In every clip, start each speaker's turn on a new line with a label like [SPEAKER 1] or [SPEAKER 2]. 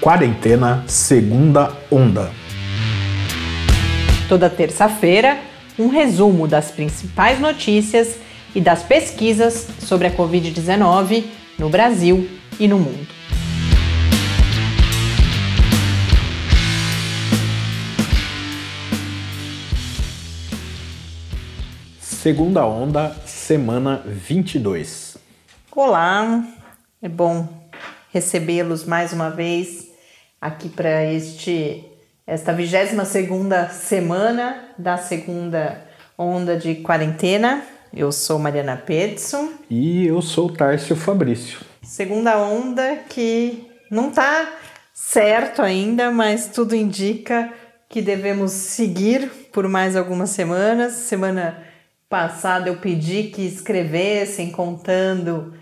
[SPEAKER 1] Quarentena Segunda Onda.
[SPEAKER 2] Toda terça-feira, um resumo das principais notícias e das pesquisas sobre a Covid-19 no Brasil e no mundo.
[SPEAKER 1] Segunda Onda, semana 22.
[SPEAKER 2] Olá, é bom recebê-los mais uma vez aqui para este esta 22 segunda semana da segunda onda de quarentena. Eu sou Mariana Pedson.
[SPEAKER 1] E eu sou Tárcio Fabrício.
[SPEAKER 2] Segunda onda que não está certo ainda, mas tudo indica que devemos seguir por mais algumas semanas. Semana passada eu pedi que escrevessem contando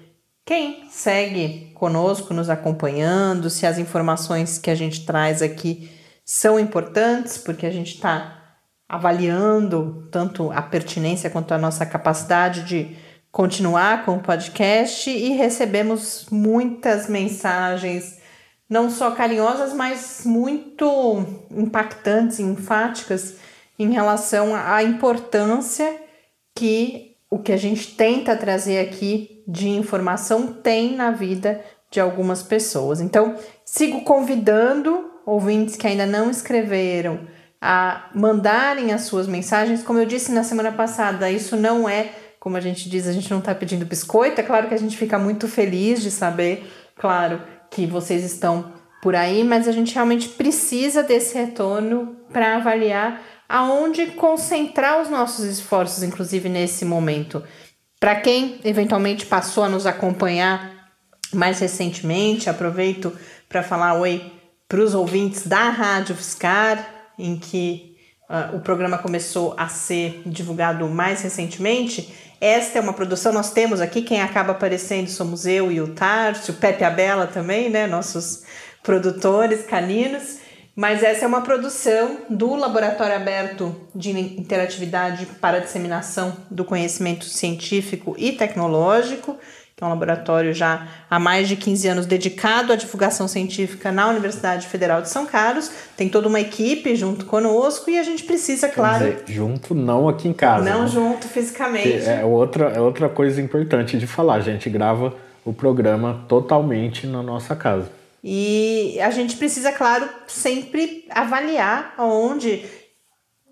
[SPEAKER 2] quem segue conosco, nos acompanhando, se as informações que a gente traz aqui são importantes, porque a gente está avaliando tanto a pertinência quanto a nossa capacidade de continuar com o podcast e recebemos muitas mensagens, não só carinhosas, mas muito impactantes, enfáticas em relação à importância que o que a gente tenta trazer aqui de informação tem na vida de algumas pessoas. Então, sigo convidando ouvintes que ainda não escreveram a mandarem as suas mensagens. Como eu disse na semana passada, isso não é, como a gente diz, a gente não está pedindo biscoito. É claro que a gente fica muito feliz de saber, claro, que vocês estão por aí, mas a gente realmente precisa desse retorno para avaliar aonde concentrar os nossos esforços, inclusive nesse momento. Para quem eventualmente passou a nos acompanhar mais recentemente, aproveito para falar oi para os ouvintes da Rádio Fiscar, em que uh, o programa começou a ser divulgado mais recentemente. Esta é uma produção, nós temos aqui, quem acaba aparecendo somos eu e o Tárcio, o Pepe Abela também, né? Nossos produtores caninos. Mas essa é uma produção do Laboratório Aberto de Interatividade para a Disseminação do Conhecimento Científico e Tecnológico, que é um laboratório já há mais de 15 anos dedicado à divulgação científica na Universidade Federal de São Carlos. Tem toda uma equipe junto conosco e a gente precisa, claro.
[SPEAKER 1] Dizer, junto, não aqui em casa.
[SPEAKER 2] Não
[SPEAKER 1] né?
[SPEAKER 2] junto fisicamente.
[SPEAKER 1] É outra, é outra coisa importante de falar. A gente grava o programa totalmente na nossa casa.
[SPEAKER 2] E a gente precisa, claro, sempre avaliar onde,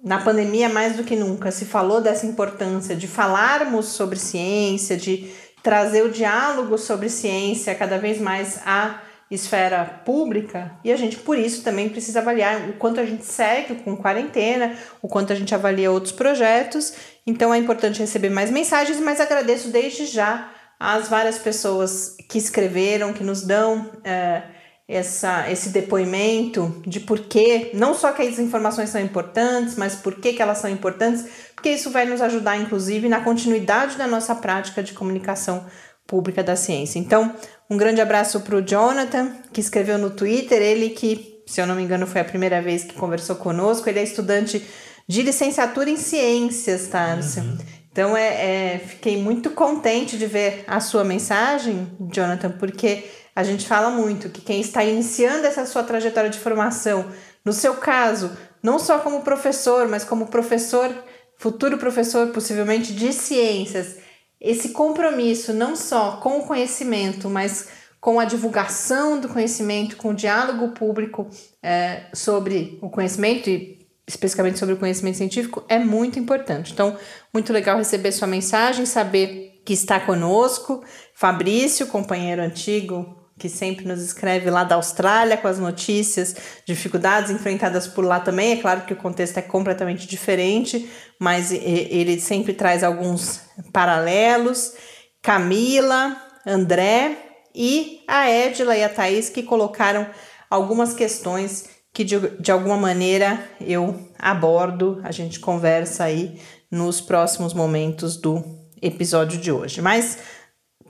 [SPEAKER 2] na pandemia mais do que nunca, se falou dessa importância de falarmos sobre ciência, de trazer o diálogo sobre ciência cada vez mais à esfera pública e a gente por isso também precisa avaliar o quanto a gente segue com quarentena, o quanto a gente avalia outros projetos. Então é importante receber mais mensagens, mas agradeço desde já às várias pessoas que escreveram, que nos dão é, essa, esse depoimento de por que, não só que as informações são importantes, mas por que, que elas são importantes, porque isso vai nos ajudar, inclusive, na continuidade da nossa prática de comunicação pública da ciência. Então, um grande abraço para o Jonathan, que escreveu no Twitter, ele que, se eu não me engano, foi a primeira vez que conversou conosco, ele é estudante de licenciatura em ciências, Tárcio. Uhum. Então, é, é, fiquei muito contente de ver a sua mensagem, Jonathan, porque a gente fala muito que quem está iniciando essa sua trajetória de formação, no seu caso, não só como professor, mas como professor, futuro professor possivelmente de ciências, esse compromisso não só com o conhecimento, mas com a divulgação do conhecimento, com o diálogo público é, sobre o conhecimento e especificamente sobre o conhecimento científico é muito importante. Então, muito legal receber sua mensagem, saber que está conosco. Fabrício, companheiro antigo que sempre nos escreve lá da Austrália com as notícias, dificuldades enfrentadas por lá também. É claro que o contexto é completamente diferente, mas ele sempre traz alguns paralelos. Camila, André e a Edila e a Thaís que colocaram algumas questões que de, de alguma maneira eu abordo, a gente conversa aí nos próximos momentos do episódio de hoje. Mas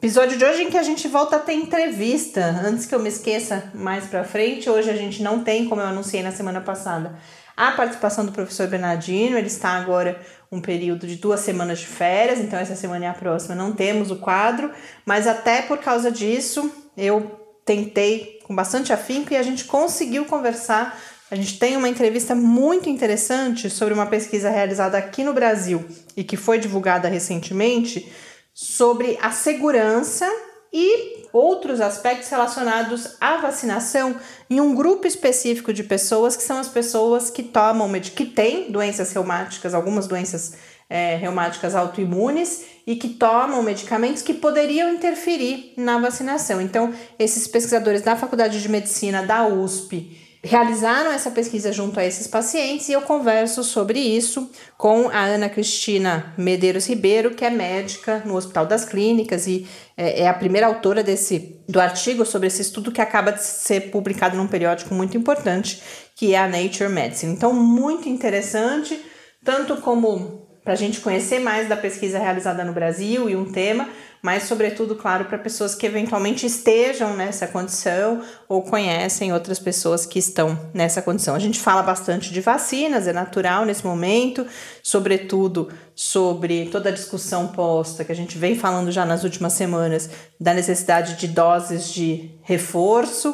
[SPEAKER 2] Episódio de hoje em que a gente volta a ter entrevista. Antes que eu me esqueça mais pra frente, hoje a gente não tem, como eu anunciei na semana passada, a participação do professor Bernardino. Ele está agora um período de duas semanas de férias, então essa semana e a próxima não temos o quadro, mas até por causa disso eu tentei com bastante afinco e a gente conseguiu conversar. A gente tem uma entrevista muito interessante sobre uma pesquisa realizada aqui no Brasil e que foi divulgada recentemente sobre a segurança e outros aspectos relacionados à vacinação em um grupo específico de pessoas que são as pessoas que tomam, que têm doenças reumáticas, algumas doenças é, reumáticas autoimunes e que tomam medicamentos que poderiam interferir na vacinação. Então, esses pesquisadores da Faculdade de Medicina da USP realizaram essa pesquisa junto a esses pacientes e eu converso sobre isso com a Ana Cristina Medeiros Ribeiro, que é médica no Hospital das Clínicas e é, é a primeira autora desse do artigo sobre esse estudo que acaba de ser publicado num periódico muito importante, que é a Nature Medicine. Então, muito interessante, tanto como para a gente conhecer mais da pesquisa realizada no Brasil e um tema, mas, sobretudo, claro, para pessoas que eventualmente estejam nessa condição ou conhecem outras pessoas que estão nessa condição. A gente fala bastante de vacinas, é natural nesse momento, sobretudo sobre toda a discussão posta que a gente vem falando já nas últimas semanas da necessidade de doses de reforço.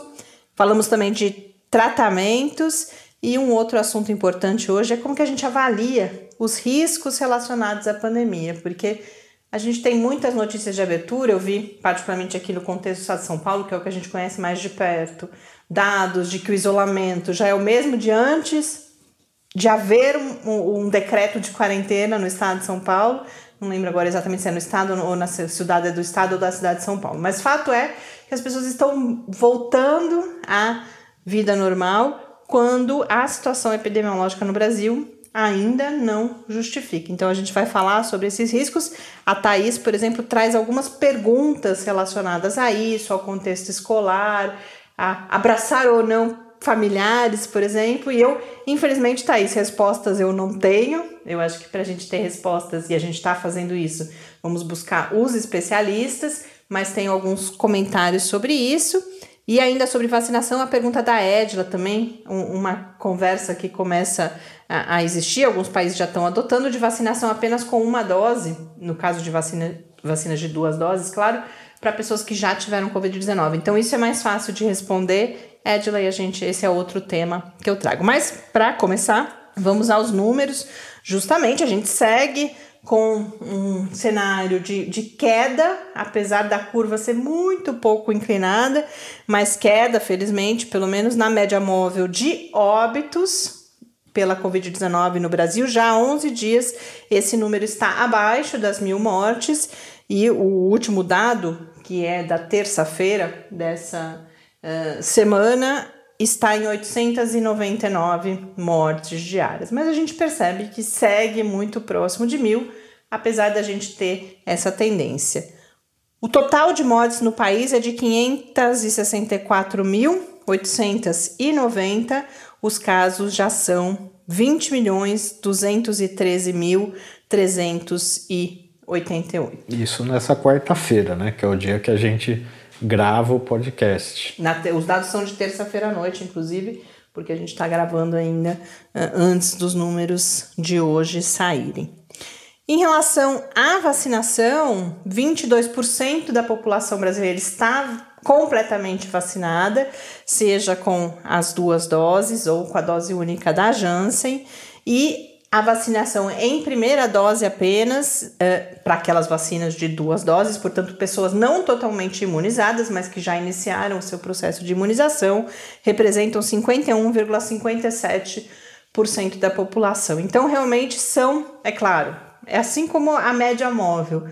[SPEAKER 2] Falamos também de tratamentos e um outro assunto importante hoje é como que a gente avalia os riscos relacionados à pandemia, porque a gente tem muitas notícias de abertura, eu vi particularmente aqui no contexto do estado de São Paulo, que é o que a gente conhece mais de perto, dados de que o isolamento já é o mesmo de antes de haver um, um decreto de quarentena no estado de São Paulo, não lembro agora exatamente se é no estado ou na cidade do estado ou da cidade de São Paulo, mas fato é que as pessoas estão voltando à vida normal quando a situação epidemiológica no Brasil ainda não justifica. Então a gente vai falar sobre esses riscos. A Thaís, por exemplo, traz algumas perguntas relacionadas a isso, ao contexto escolar, a abraçar ou não familiares, por exemplo. E eu, infelizmente, Thaís, respostas eu não tenho. Eu acho que para a gente ter respostas, e a gente está fazendo isso, vamos buscar os especialistas, mas tem alguns comentários sobre isso. E ainda sobre vacinação, a pergunta da Edla também, um, uma conversa que começa a, a, existir, alguns países já estão adotando de vacinação apenas com uma dose, no caso de vacina, vacinas de duas doses, claro, para pessoas que já tiveram Covid-19. Então isso é mais fácil de responder, Edla, e a gente, esse é outro tema que eu trago. Mas para começar, vamos aos números. Justamente a gente segue com um cenário de, de queda, apesar da curva ser muito pouco inclinada, mas queda, felizmente, pelo menos na média móvel de óbitos pela Covid-19 no Brasil. Já há 11 dias esse número está abaixo das mil mortes e o último dado, que é da terça-feira dessa uh, semana, está em 899 mortes diárias. Mas a gente percebe que segue muito próximo de mil, apesar da gente ter essa tendência. O total de mortes no país é de 564.890. Os casos já são 20 milhões 213 mil 388.
[SPEAKER 1] Isso nessa quarta-feira, né? Que é o dia que a gente grava o podcast.
[SPEAKER 2] Na, os dados são de terça-feira à noite, inclusive, porque a gente está gravando ainda uh, antes dos números de hoje saírem. Em relação à vacinação, 22% da população brasileira está completamente vacinada, seja com as duas doses ou com a dose única da Janssen, e a vacinação em primeira dose apenas, é, para aquelas vacinas de duas doses, portanto, pessoas não totalmente imunizadas, mas que já iniciaram o seu processo de imunização, representam 51,57% da população. Então, realmente são, é claro, é assim como a média móvel.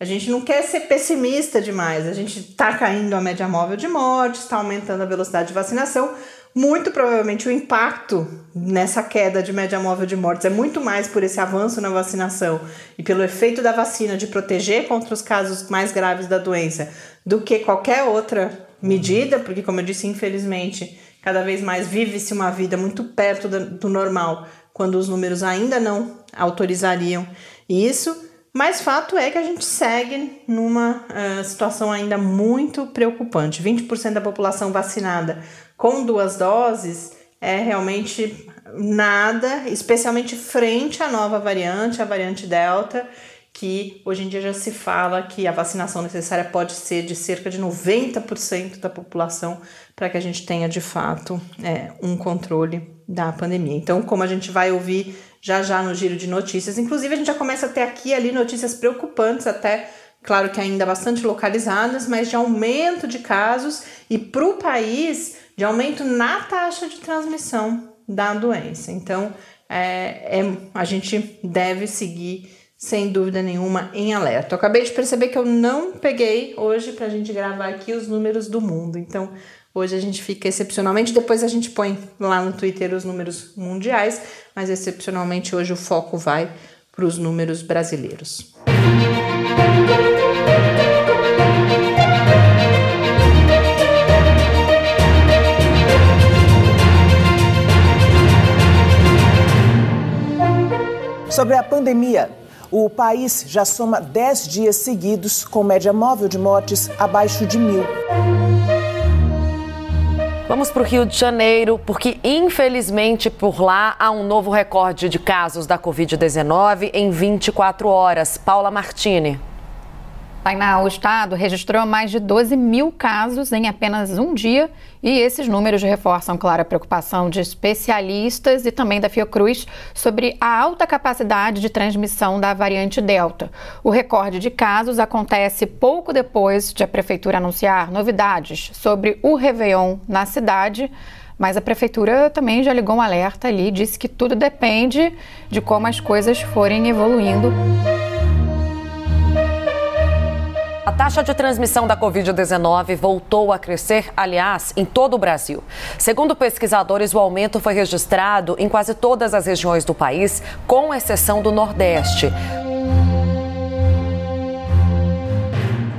[SPEAKER 2] A gente não quer ser pessimista demais, a gente está caindo a média móvel de morte, está aumentando a velocidade de vacinação, muito provavelmente o impacto nessa queda de média móvel de mortes é muito mais por esse avanço na vacinação e pelo efeito da vacina de proteger contra os casos mais graves da doença do que qualquer outra medida, porque, como eu disse, infelizmente, cada vez mais vive-se uma vida muito perto do normal, quando os números ainda não autorizariam isso. Mas fato é que a gente segue numa uh, situação ainda muito preocupante. 20% da população vacinada com duas doses é realmente nada, especialmente frente à nova variante, a variante Delta, que hoje em dia já se fala que a vacinação necessária pode ser de cerca de 90% da população para que a gente tenha de fato é, um controle da pandemia. Então, como a gente vai ouvir já já no giro de notícias, inclusive a gente já começa a ter aqui ali notícias preocupantes até claro que ainda bastante localizadas, mas de aumento de casos e para o país de aumento na taxa de transmissão da doença. Então, é, é, a gente deve seguir sem dúvida nenhuma, em alerta. Eu acabei de perceber que eu não peguei hoje para a gente gravar aqui os números do mundo. Então, hoje a gente fica excepcionalmente. Depois a gente põe lá no Twitter os números mundiais, mas excepcionalmente hoje o foco vai para os números brasileiros.
[SPEAKER 3] Sobre a pandemia, o país já soma 10 dias seguidos com média móvel de mortes abaixo de mil.
[SPEAKER 4] Vamos para o Rio de Janeiro, porque infelizmente por lá há um novo recorde de casos da Covid-19 em 24 horas. Paula Martini.
[SPEAKER 5] Tainá, o estado registrou mais de 12 mil casos em apenas um dia e esses números reforçam, claro, a preocupação de especialistas e também da Fiocruz sobre a alta capacidade de transmissão da variante Delta. O recorde de casos acontece pouco depois de a prefeitura anunciar novidades sobre o Réveillon na cidade. Mas a prefeitura também já ligou um alerta ali, disse que tudo depende de como as coisas forem evoluindo.
[SPEAKER 4] A taxa de transmissão da Covid-19 voltou a crescer, aliás, em todo o Brasil. Segundo pesquisadores, o aumento foi registrado em quase todas as regiões do país, com exceção do Nordeste.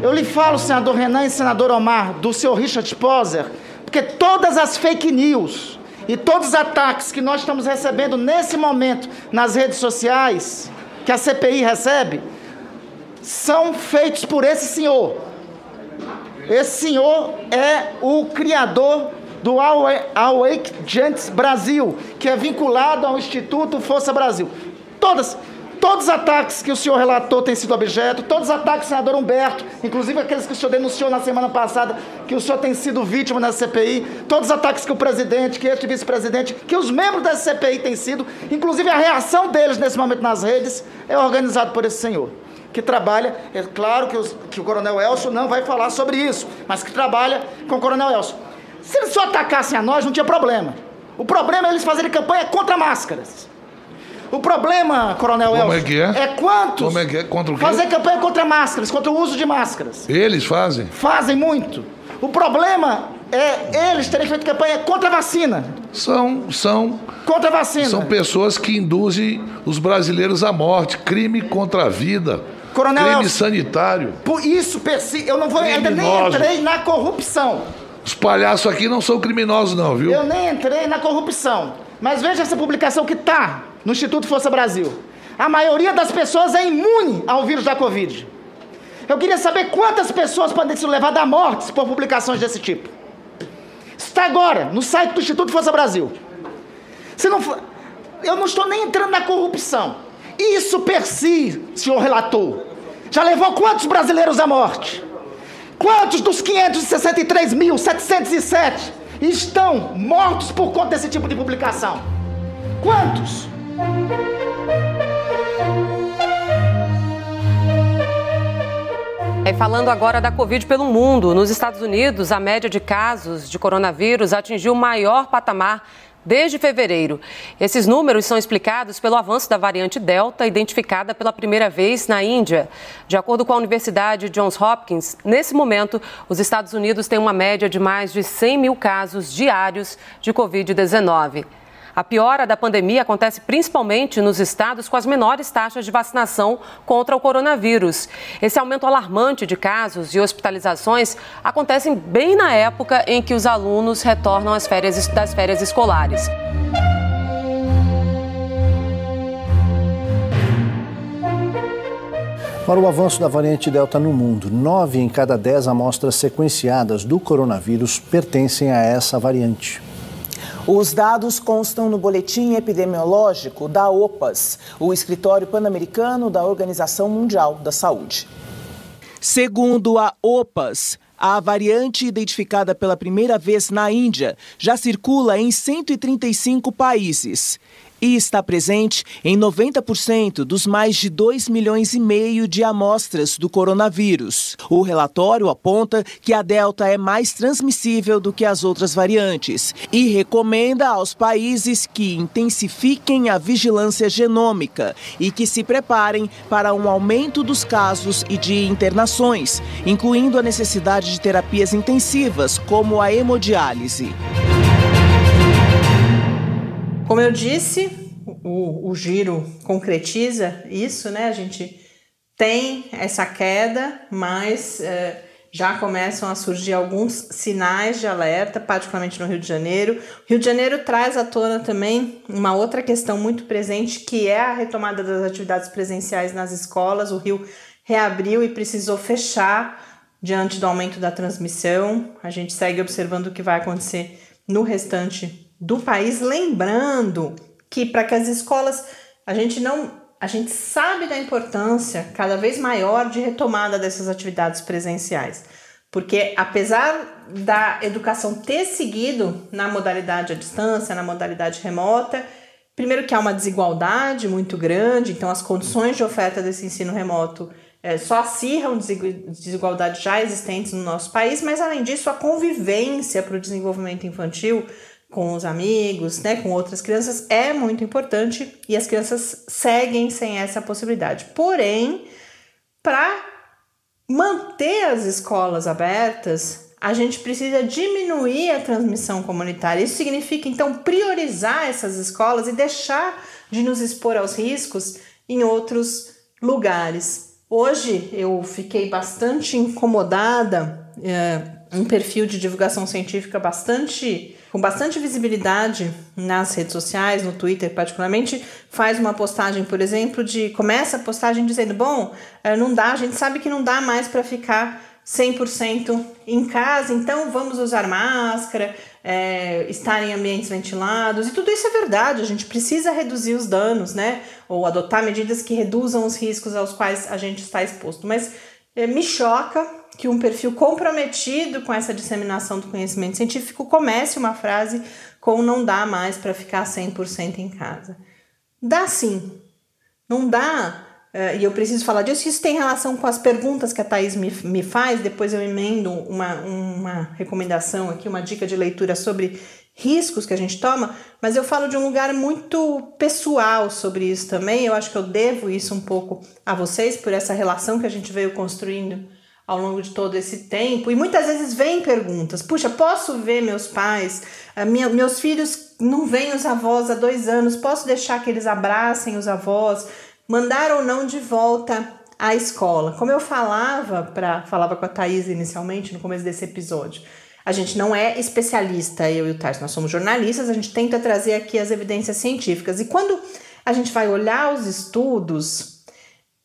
[SPEAKER 6] Eu lhe falo, senador Renan e senador Omar, do senhor Richard Poser, porque todas as fake news e todos os ataques que nós estamos recebendo nesse momento nas redes sociais, que a CPI recebe, são feitos por esse senhor. Esse senhor é o criador do Awake Gents Brasil, que é vinculado ao Instituto Força Brasil. Todas, todos os ataques que o senhor relatou têm sido objeto, todos os ataques do senador Humberto, inclusive aqueles que o senhor denunciou na semana passada, que o senhor tem sido vítima na CPI, todos os ataques que o presidente, que este vice-presidente, que os membros da CPI têm sido, inclusive a reação deles nesse momento nas redes, é organizado por esse senhor que trabalha, é claro que, os, que o Coronel Elcio não vai falar sobre isso, mas que trabalha com o Coronel Elcio. Se eles só atacassem a nós, não tinha problema. O problema é eles fazerem campanha contra máscaras. O problema, Coronel
[SPEAKER 7] Como
[SPEAKER 6] Elcio,
[SPEAKER 7] é que é?
[SPEAKER 6] é quantos
[SPEAKER 7] Como é que é? Contra o quê?
[SPEAKER 6] fazer campanha contra máscaras, contra o uso de máscaras.
[SPEAKER 7] Eles fazem?
[SPEAKER 6] Fazem muito. O problema é eles terem feito campanha contra a vacina.
[SPEAKER 7] São, são,
[SPEAKER 6] Contra a vacina.
[SPEAKER 7] são pessoas que induzem os brasileiros à morte, crime contra a vida,
[SPEAKER 6] Coronel
[SPEAKER 7] crime
[SPEAKER 6] Elcio.
[SPEAKER 7] sanitário.
[SPEAKER 6] Por isso, eu não vou, ainda nem entrei na corrupção.
[SPEAKER 7] Os palhaços aqui não são criminosos não, viu?
[SPEAKER 6] Eu nem entrei na corrupção. Mas veja essa publicação que está no Instituto Força Brasil. A maioria das pessoas é imune ao vírus da Covid. Eu queria saber quantas pessoas podem ser levadas à morte por publicações desse tipo. Está agora no site do Instituto Força Brasil. Se não for, eu não estou nem entrando na corrupção. Isso per si, senhor relator, já levou quantos brasileiros à morte? Quantos dos 563.707 estão mortos por conta desse tipo de publicação? Quantos?
[SPEAKER 4] E falando agora da Covid pelo mundo, nos Estados Unidos, a média de casos de coronavírus atingiu o maior patamar desde fevereiro. Esses números são explicados pelo avanço da variante Delta, identificada pela primeira vez na Índia. De acordo com a Universidade Johns Hopkins, nesse momento, os Estados Unidos têm uma média de mais de 100 mil casos diários de Covid-19. A piora da pandemia acontece principalmente nos estados com as menores taxas de vacinação contra o coronavírus. Esse aumento alarmante de casos e hospitalizações acontecem bem na época em que os alunos retornam às férias, das férias escolares.
[SPEAKER 8] Para o avanço da variante Delta no mundo, nove em cada dez amostras sequenciadas do coronavírus pertencem a essa variante.
[SPEAKER 3] Os dados constam no boletim epidemiológico da OPAS, o escritório pan-americano da Organização Mundial da Saúde. Segundo a OPAS, a variante identificada pela primeira vez na Índia já circula em 135 países e está presente em 90% dos mais de 2 milhões e meio de amostras do coronavírus. O relatório aponta que a Delta é mais transmissível do que as outras variantes e recomenda aos países que intensifiquem a vigilância genômica e que se preparem para um aumento dos casos e de internações, incluindo a necessidade de terapias intensivas, como a hemodiálise.
[SPEAKER 2] Como eu disse, o, o giro concretiza isso, né? A gente tem essa queda, mas é, já começam a surgir alguns sinais de alerta, particularmente no Rio de Janeiro. O Rio de Janeiro traz à tona também uma outra questão muito presente, que é a retomada das atividades presenciais nas escolas. O Rio reabriu e precisou fechar diante do aumento da transmissão. A gente segue observando o que vai acontecer no restante do país, lembrando que para que as escolas a gente não a gente sabe da importância cada vez maior de retomada dessas atividades presenciais. Porque apesar da educação ter seguido na modalidade à distância, na modalidade remota, primeiro que há uma desigualdade muito grande, então as condições de oferta desse ensino remoto é, só acirram desigualdades já existentes no nosso país, mas além disso a convivência para o desenvolvimento infantil com os amigos, né, com outras crianças, é muito importante e as crianças seguem sem essa possibilidade. Porém, para manter as escolas abertas, a gente precisa diminuir a transmissão comunitária. Isso significa, então, priorizar essas escolas e deixar de nos expor aos riscos em outros lugares. Hoje eu fiquei bastante incomodada, é, um perfil de divulgação científica bastante com bastante visibilidade nas redes sociais, no Twitter particularmente, faz uma postagem, por exemplo, de começa a postagem dizendo: "Bom, eh, não dá, a gente sabe que não dá mais para ficar 100% em casa, então vamos usar máscara, é, estar em ambientes ventilados, e tudo isso é verdade, a gente precisa reduzir os danos, né? Ou adotar medidas que reduzam os riscos aos quais a gente está exposto. Mas é, me choca que um perfil comprometido com essa disseminação do conhecimento científico comece uma frase com não dá mais para ficar 100% em casa. Dá sim. Não dá, uh, e eu preciso falar disso, isso tem relação com as perguntas que a Thaís me, me faz, depois eu emendo uma, uma recomendação aqui, uma dica de leitura sobre riscos que a gente toma, mas eu falo de um lugar muito pessoal sobre isso também. Eu acho que eu devo isso um pouco a vocês por essa relação que a gente veio construindo ao longo de todo esse tempo. E muitas vezes vem perguntas: puxa, posso ver meus pais? Minha, meus filhos não veem os avós há dois anos, posso deixar que eles abracem os avós? Mandar ou não de volta à escola? Como eu falava, pra, falava com a Thaís inicialmente, no começo desse episódio. A gente não é especialista, eu e o Tars, nós somos jornalistas, a gente tenta trazer aqui as evidências científicas. E quando a gente vai olhar os estudos,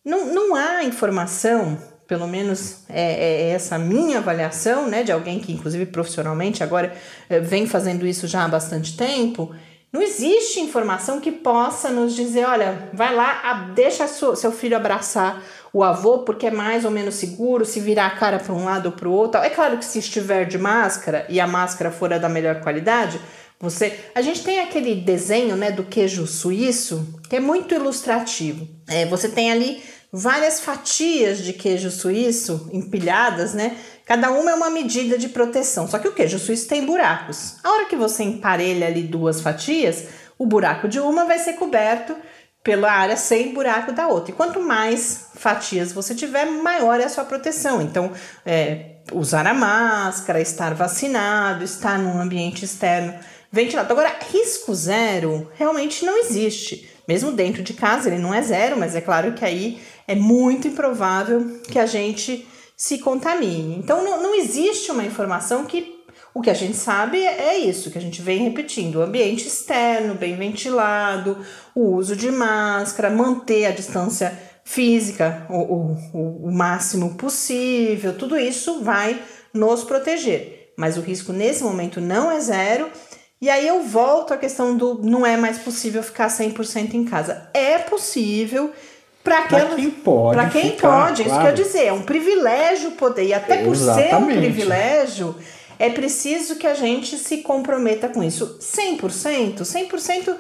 [SPEAKER 2] não, não há informação pelo menos é, é, essa minha avaliação, né, de alguém que, inclusive profissionalmente, agora é, vem fazendo isso já há bastante tempo. Não existe informação que possa nos dizer: olha, vai lá, deixa seu filho abraçar o avô porque é mais ou menos seguro, se virar a cara para um lado ou para o outro. É claro que se estiver de máscara e a máscara for da melhor qualidade, você, a gente tem aquele desenho, né, do queijo suíço que é muito ilustrativo. É, você tem ali várias fatias de queijo suíço empilhadas, né? Cada uma é uma medida de proteção. Só que o queijo suíço tem buracos. A hora que você emparelha ali duas fatias, o buraco de uma vai ser coberto pela área sem buraco da outra. E quanto mais fatias você tiver, maior é a sua proteção. Então, é, usar a máscara, estar vacinado, estar num ambiente externo ventilado. Agora, risco zero realmente não existe. Mesmo dentro de casa, ele não é zero, mas é claro que aí é muito improvável que a gente se contamine. Então, não, não existe uma informação que o que a gente sabe é isso, que a gente vem repetindo: o ambiente externo, bem ventilado, o uso de máscara, manter a distância física o, o, o máximo possível, tudo isso vai nos proteger. Mas o risco nesse momento não é zero E aí eu volto à questão do não é mais possível ficar 100% em casa. É possível para
[SPEAKER 1] quem pode.
[SPEAKER 2] Para quem
[SPEAKER 1] ficar,
[SPEAKER 2] pode,
[SPEAKER 1] claro.
[SPEAKER 2] isso que eu dizer, é um privilégio poder. E até por ser um privilégio, é preciso que a gente se comprometa com isso. 100%, 100%.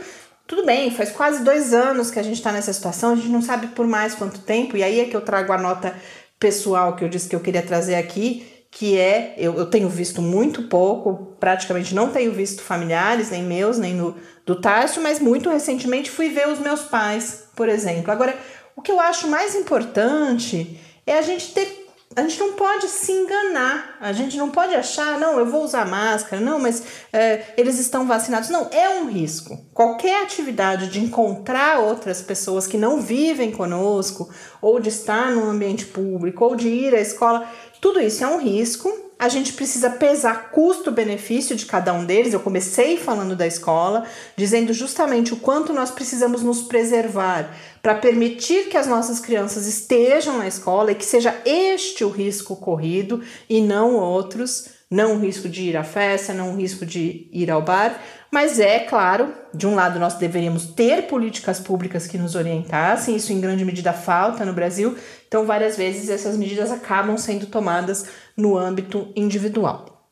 [SPEAKER 2] Tudo bem, faz quase dois anos que a gente está nessa situação, a gente não sabe por mais quanto tempo, e aí é que eu trago a nota pessoal que eu disse que eu queria trazer aqui, que é, eu, eu tenho visto muito pouco, praticamente não tenho visto familiares, nem meus, nem no, do Tarso, mas muito recentemente fui ver os meus pais, por exemplo. Agora, o que eu acho mais importante é a gente ter a gente não pode se enganar, a gente não pode achar, não, eu vou usar máscara, não, mas é, eles estão vacinados. Não, é um risco. Qualquer atividade de encontrar outras pessoas que não vivem conosco, ou de estar no ambiente público, ou de ir à escola, tudo isso é um risco. A gente precisa pesar custo-benefício de cada um deles. Eu comecei falando da escola, dizendo justamente o quanto nós precisamos nos preservar para permitir que as nossas crianças estejam na escola e que seja este o risco corrido e não outros. Não o risco de ir à festa, não o risco de ir ao bar, mas é claro, de um lado nós deveríamos ter políticas públicas que nos orientassem, isso em grande medida falta no Brasil, então várias vezes essas medidas acabam sendo tomadas no âmbito individual.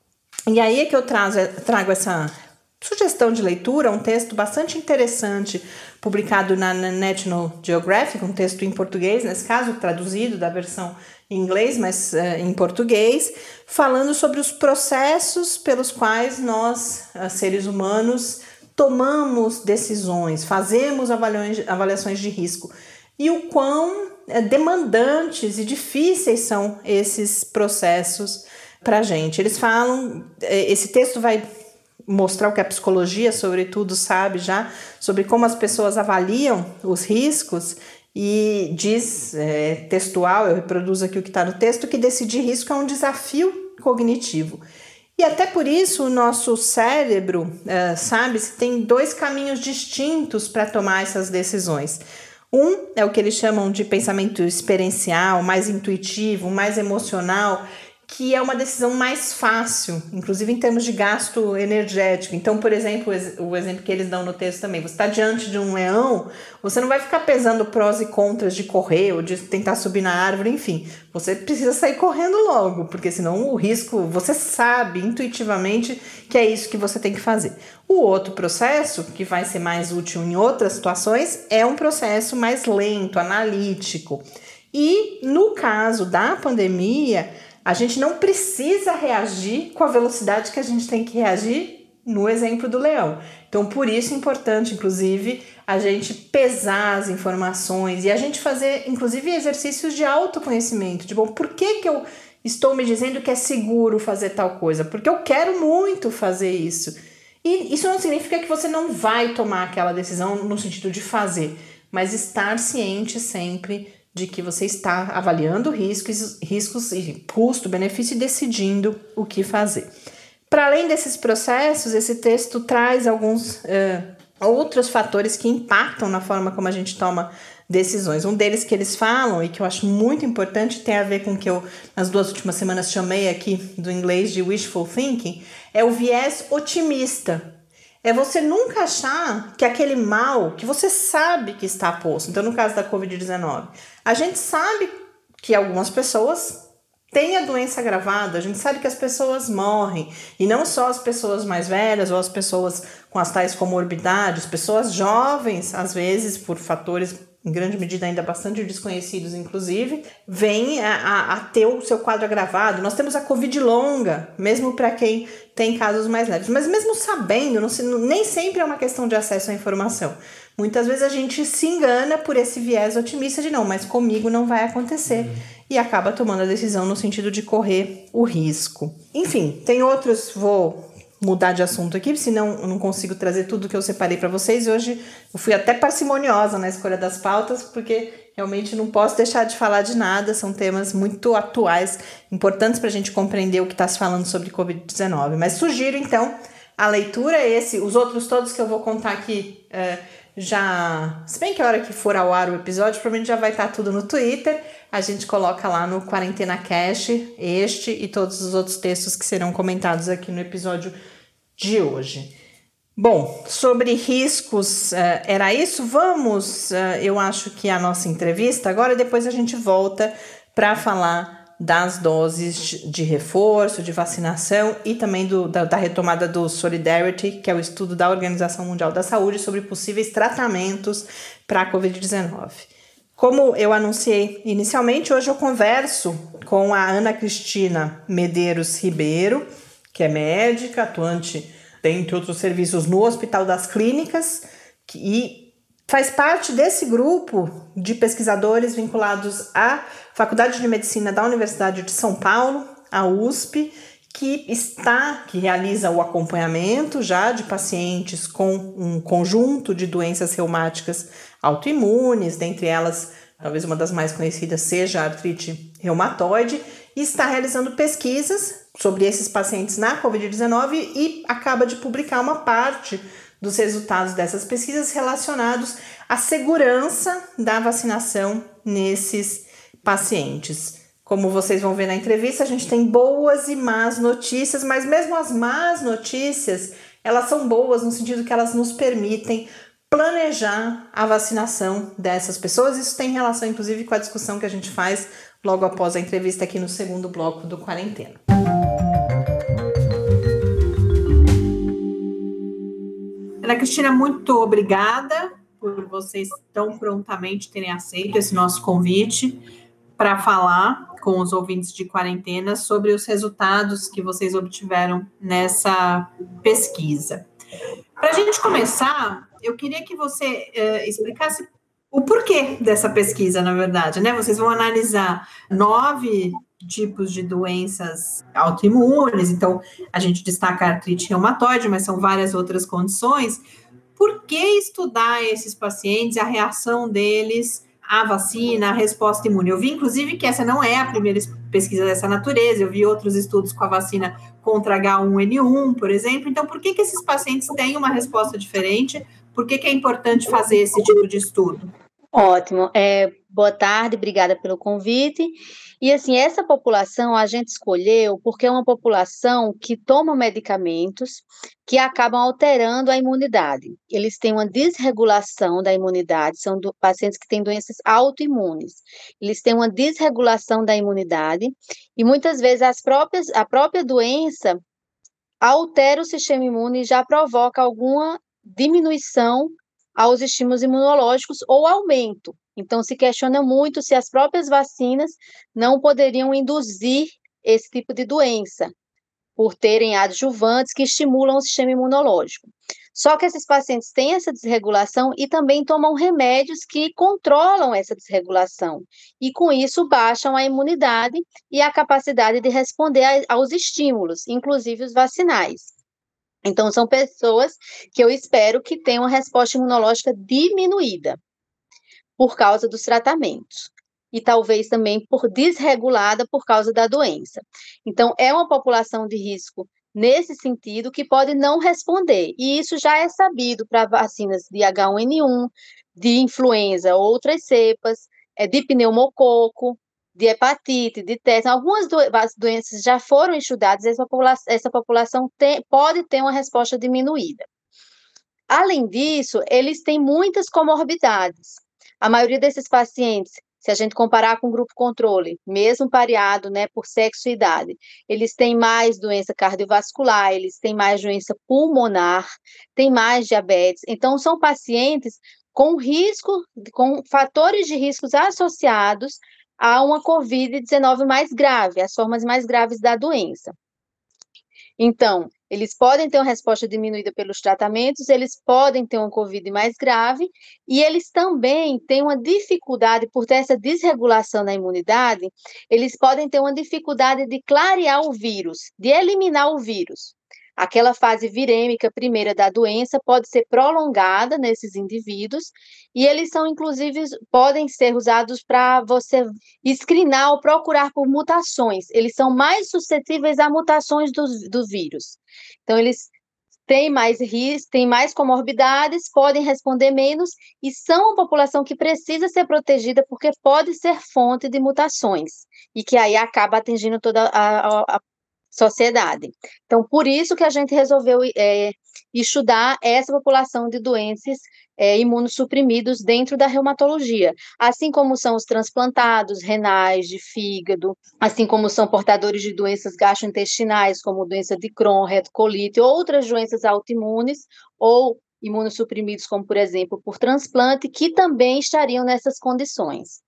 [SPEAKER 2] E aí é que eu trago, essa sugestão de leitura, um texto bastante interessante publicado na National Geographic, um texto em português, nesse caso traduzido da versão em inglês, mas uh, em português, falando sobre os processos pelos quais nós, uh, seres humanos, tomamos decisões, fazemos avaliações de risco e o quão uh, demandantes e difíceis são esses processos para a gente. Eles falam, esse texto vai mostrar o que a psicologia, sobretudo, sabe já sobre como as pessoas avaliam os riscos e diz, é, textual, eu reproduzo aqui o que está no texto, que decidir risco é um desafio cognitivo. E até por isso o nosso cérebro, é, sabe, tem dois caminhos distintos para tomar essas decisões. Um é o que eles chamam de pensamento experiencial, mais intuitivo, mais emocional, que é uma decisão mais fácil, inclusive em termos de gasto energético. Então, por exemplo, o exemplo que eles dão no texto também, você está diante de um leão, você não vai ficar pesando prós e contras de correr ou de tentar subir na árvore, enfim. Você precisa sair correndo logo, porque senão o risco, você sabe intuitivamente que é isso que você tem que fazer. O outro processo, que vai ser mais útil em outras situações, é um processo mais lento, analítico. E no caso da pandemia, a gente não precisa reagir com a velocidade que a gente tem que reagir no exemplo do leão. Então, por isso é importante, inclusive, a gente pesar as informações e a gente fazer, inclusive, exercícios de autoconhecimento. De bom, por que, que eu estou me dizendo que é seguro fazer tal coisa? Porque eu quero muito fazer isso. E isso não significa que você não vai tomar aquela decisão no sentido de fazer, mas estar ciente sempre de que você está avaliando riscos, riscos e custo-benefício e decidindo o que fazer. Para além desses processos, esse texto traz alguns uh, outros fatores que impactam na forma como a gente toma decisões. Um deles que eles falam e que eu acho muito importante tem a ver com o que eu nas duas últimas semanas chamei aqui do inglês de wishful thinking, é o viés otimista. É você nunca achar que aquele mal que você sabe que está posto. Então, no caso da Covid-19, a gente sabe que algumas pessoas têm a doença agravada, a gente sabe que as pessoas morrem. E não só as pessoas mais velhas ou as pessoas com as tais comorbidades, pessoas jovens, às vezes, por fatores em grande medida ainda bastante desconhecidos, inclusive, vem a, a, a, ter o seu quadro agravado. Nós temos a Covid longa, mesmo para quem tem casos mais leves. Mas mesmo sabendo, não se, nem sempre é uma questão de acesso à informação. Muitas vezes a gente se engana por esse viés otimista de não, mas comigo não vai acontecer. Uhum. E acaba tomando a decisão no sentido de correr o risco. Enfim, tem outros, vou mudar de assunto aqui, senão não consigo trazer tudo que eu separei para vocês. E hoje eu fui até parcimoniosa na escolha das pautas, porque realmente não posso deixar de falar de nada. São temas muito atuais, importantes para a gente compreender o que está se falando sobre Covid-19. Mas sugiro então a leitura, esse, os outros todos que eu vou contar aqui. É, já. Se bem que a hora que for ao ar o episódio, provavelmente já vai estar tá tudo no Twitter. A gente coloca lá no Quarentena Cash este e todos os outros textos que serão comentados aqui no episódio de hoje. Bom, sobre riscos, uh, era isso. Vamos, uh, eu acho que a nossa entrevista agora, depois a gente volta para falar das doses de reforço, de vacinação e também do, da, da, retomada do Solidarity, que é o estudo da Organização Mundial da Saúde sobre possíveis tratamentos para a Covid-19. Como eu anunciei inicialmente, hoje eu converso com a Ana Cristina Medeiros Ribeiro, que é médica, atuante, dentre outros serviços, no Hospital das Clínicas, e faz parte desse grupo de pesquisadores vinculados à Faculdade de Medicina da Universidade de São Paulo, a USP, que está, que realiza o acompanhamento já de pacientes com um conjunto de doenças reumáticas autoimunes, dentre elas, talvez uma das mais conhecidas seja a artrite reumatoide, e está realizando pesquisas sobre esses pacientes na Covid-19 e acaba de publicar uma parte dos resultados dessas pesquisas relacionados à segurança da vacinação nesses pacientes. Como vocês vão ver na entrevista, a gente tem boas e más notícias, mas mesmo as más notícias, elas são boas no sentido que elas nos permitem planejar a vacinação dessas pessoas. Isso tem relação, inclusive, com a discussão que a gente faz logo após a entrevista aqui no segundo bloco do Quarentena. Ana Cristina, muito obrigada por vocês tão prontamente terem aceito esse nosso convite para falar com os ouvintes de quarentena sobre os resultados que vocês obtiveram nessa pesquisa. Para a gente começar, eu queria que você uh, explicasse o porquê dessa pesquisa, na verdade, né? Vocês vão analisar nove tipos de doenças autoimunes, então a gente destaca a artrite reumatoide, mas são várias outras condições. Por que estudar esses pacientes, a reação deles a vacina, a resposta imune. Eu vi, inclusive, que essa não é a primeira pesquisa dessa natureza, eu vi outros estudos com a vacina contra H1N1, por exemplo. Então, por que, que esses pacientes têm uma resposta diferente? Por que, que é importante fazer esse tipo de estudo?
[SPEAKER 9] Ótimo. É, boa tarde, obrigada pelo convite. E assim, essa população a gente escolheu porque é uma população que toma medicamentos que acabam alterando a imunidade. Eles têm uma desregulação da imunidade, são do, pacientes que têm doenças autoimunes. Eles têm uma desregulação da imunidade e muitas vezes as próprias, a própria doença altera o sistema imune e já provoca alguma diminuição aos estímulos imunológicos ou aumento. Então, se questiona muito se as próprias vacinas não poderiam induzir esse tipo de doença, por terem adjuvantes que estimulam o sistema imunológico. Só que esses pacientes têm essa desregulação e também tomam remédios que controlam essa desregulação. E com isso baixam a imunidade e a capacidade de responder aos estímulos, inclusive os vacinais. Então, são pessoas que eu espero que tenham uma resposta imunológica diminuída por causa dos tratamentos e talvez também por desregulada por causa da doença. Então, é uma população de risco nesse sentido que pode não responder. E isso já é sabido para vacinas de H1N1, de influenza, outras cepas, é, de pneumococo, de hepatite, de tétano. Algumas do doenças já foram estudadas, essa população, essa população tem, pode ter uma resposta diminuída. Além disso, eles têm muitas comorbidades. A maioria desses pacientes, se a gente comparar com o grupo controle, mesmo pareado, né, por sexo e idade, eles têm mais doença cardiovascular, eles têm mais doença pulmonar, têm mais diabetes. Então, são pacientes com risco, com fatores de riscos associados a uma COVID-19 mais grave, as formas mais graves da doença. Então, eles podem ter uma resposta diminuída pelos tratamentos, eles podem ter uma COVID mais grave, e eles também têm uma dificuldade, por ter essa desregulação da imunidade, eles podem ter uma dificuldade de clarear o vírus, de eliminar o vírus. Aquela fase virêmica primeira da doença pode ser prolongada nesses indivíduos e eles são, inclusive, podem ser usados para você screenar ou procurar por mutações. Eles são mais suscetíveis a mutações do, do vírus. Então, eles têm mais risco, têm mais comorbidades, podem responder menos e são uma população que precisa ser protegida porque pode ser fonte de mutações e que aí acaba atingindo toda a, a, a sociedade. Então, por isso que a gente resolveu é, estudar essa população de doentes é, imunossuprimidos dentro da reumatologia, assim como são os transplantados renais, de fígado, assim como são portadores de doenças gastrointestinais, como doença de Crohn, retocolite, outras doenças autoimunes, ou imunossuprimidos, como por exemplo por transplante, que também estariam nessas condições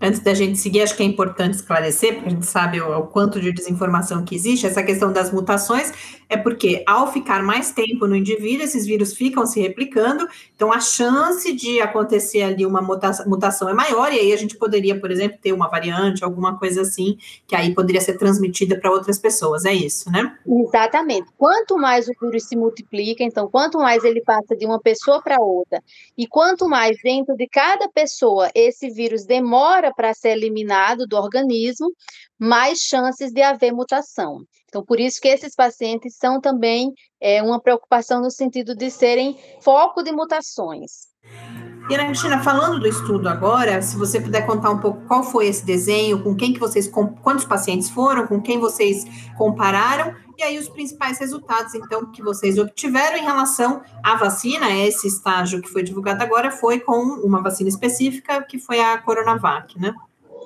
[SPEAKER 2] antes da gente seguir, acho que é importante esclarecer, porque a gente sabe o, o, quanto de desinformação que existe, essa questão das mutações, é porque ao ficar mais tempo no indivíduo, esses vírus ficam se replicando, então a chance de acontecer ali uma mutação, é maior, e aí a gente poderia, por exemplo, ter uma variante, alguma coisa assim, que aí poderia ser transmitida para outras pessoas, é isso, né?
[SPEAKER 9] Exatamente. Quanto mais o vírus se multiplica, então, quanto mais ele passa de uma pessoa para outra, e quanto mais dentro de cada pessoa esse vírus demora para ser eliminado do organismo, mais chances de haver mutação. Então, por isso que esses pacientes são também é, uma preocupação no sentido de serem foco de mutações.
[SPEAKER 2] E Cristina, falando do estudo agora, se você puder contar um pouco qual foi esse desenho, com quem que vocês, quantos pacientes foram, com quem vocês compararam, e aí os principais resultados, então, que vocês obtiveram em relação à vacina, esse estágio que foi divulgado agora foi com uma vacina específica, que foi a Coronavac, né?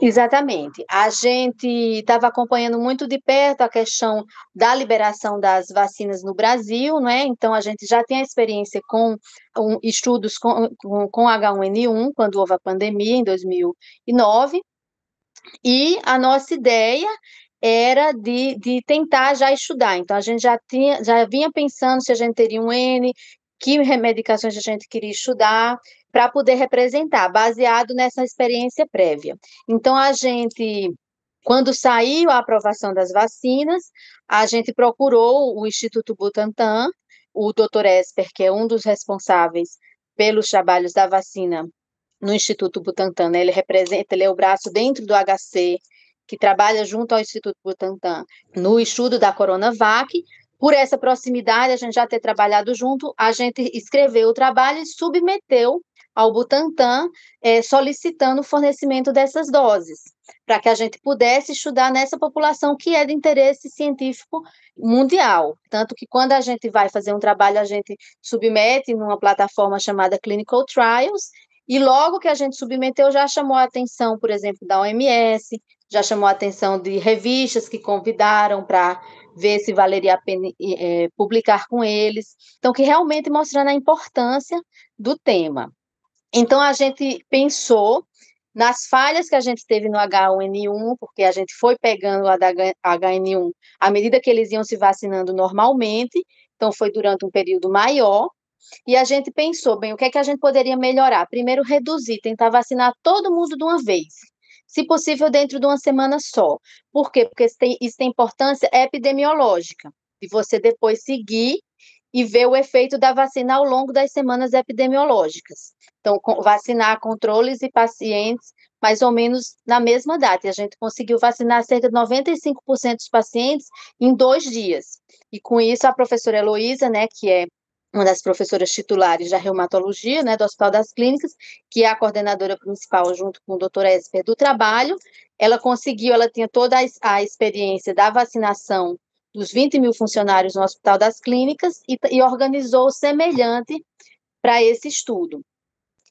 [SPEAKER 9] Exatamente. A gente estava acompanhando muito de perto a questão da liberação das vacinas no Brasil, né? Então a gente já tem a experiência com um, estudos com, com, com H1N1 quando houve a pandemia em 2009. E a nossa ideia era de, de tentar já estudar. Então a gente já tinha, já vinha pensando se a gente teria um N, que remedicações a gente queria estudar para poder representar, baseado nessa experiência prévia. Então, a gente, quando saiu a aprovação das vacinas, a gente procurou o Instituto Butantan, o Dr. Esper, que é um dos responsáveis pelos trabalhos da vacina no Instituto Butantan, né? ele representa, ele é o braço dentro do HC, que trabalha junto ao Instituto Butantan no estudo da Coronavac, por essa proximidade, a gente já ter trabalhado junto, a gente escreveu o trabalho e submeteu ao Butantan é, solicitando o fornecimento dessas doses, para que a gente pudesse estudar nessa população que é de interesse científico mundial. Tanto que quando a gente vai fazer um trabalho, a gente submete numa plataforma chamada Clinical Trials, e logo que a gente submeteu, já chamou a atenção, por exemplo, da OMS, já chamou a atenção de revistas que convidaram para ver se valeria a pena é, publicar com eles. Então, que realmente mostrando a importância do tema. Então, a gente pensou nas falhas que a gente teve no H1N1, porque a gente foi pegando o HN1 à medida que eles iam se vacinando normalmente, então foi durante um período maior, e a gente pensou, bem, o que é que a gente poderia melhorar? Primeiro, reduzir, tentar vacinar todo mundo de uma vez, se possível dentro de uma semana só. Por quê? Porque isso tem, isso tem importância epidemiológica, de você depois seguir e ver o efeito da vacina ao longo das semanas epidemiológicas. Então, vacinar controles e pacientes mais ou menos na mesma data. E a gente conseguiu vacinar cerca de 95% dos pacientes em dois dias. E com isso, a professora Heloísa, né, que é uma das professoras titulares da reumatologia, né, do Hospital das Clínicas, que é a coordenadora principal junto com o doutor Esper do trabalho, ela conseguiu, ela tinha toda a, a experiência da vacinação dos 20 mil funcionários no Hospital das Clínicas e, e organizou semelhante para esse estudo.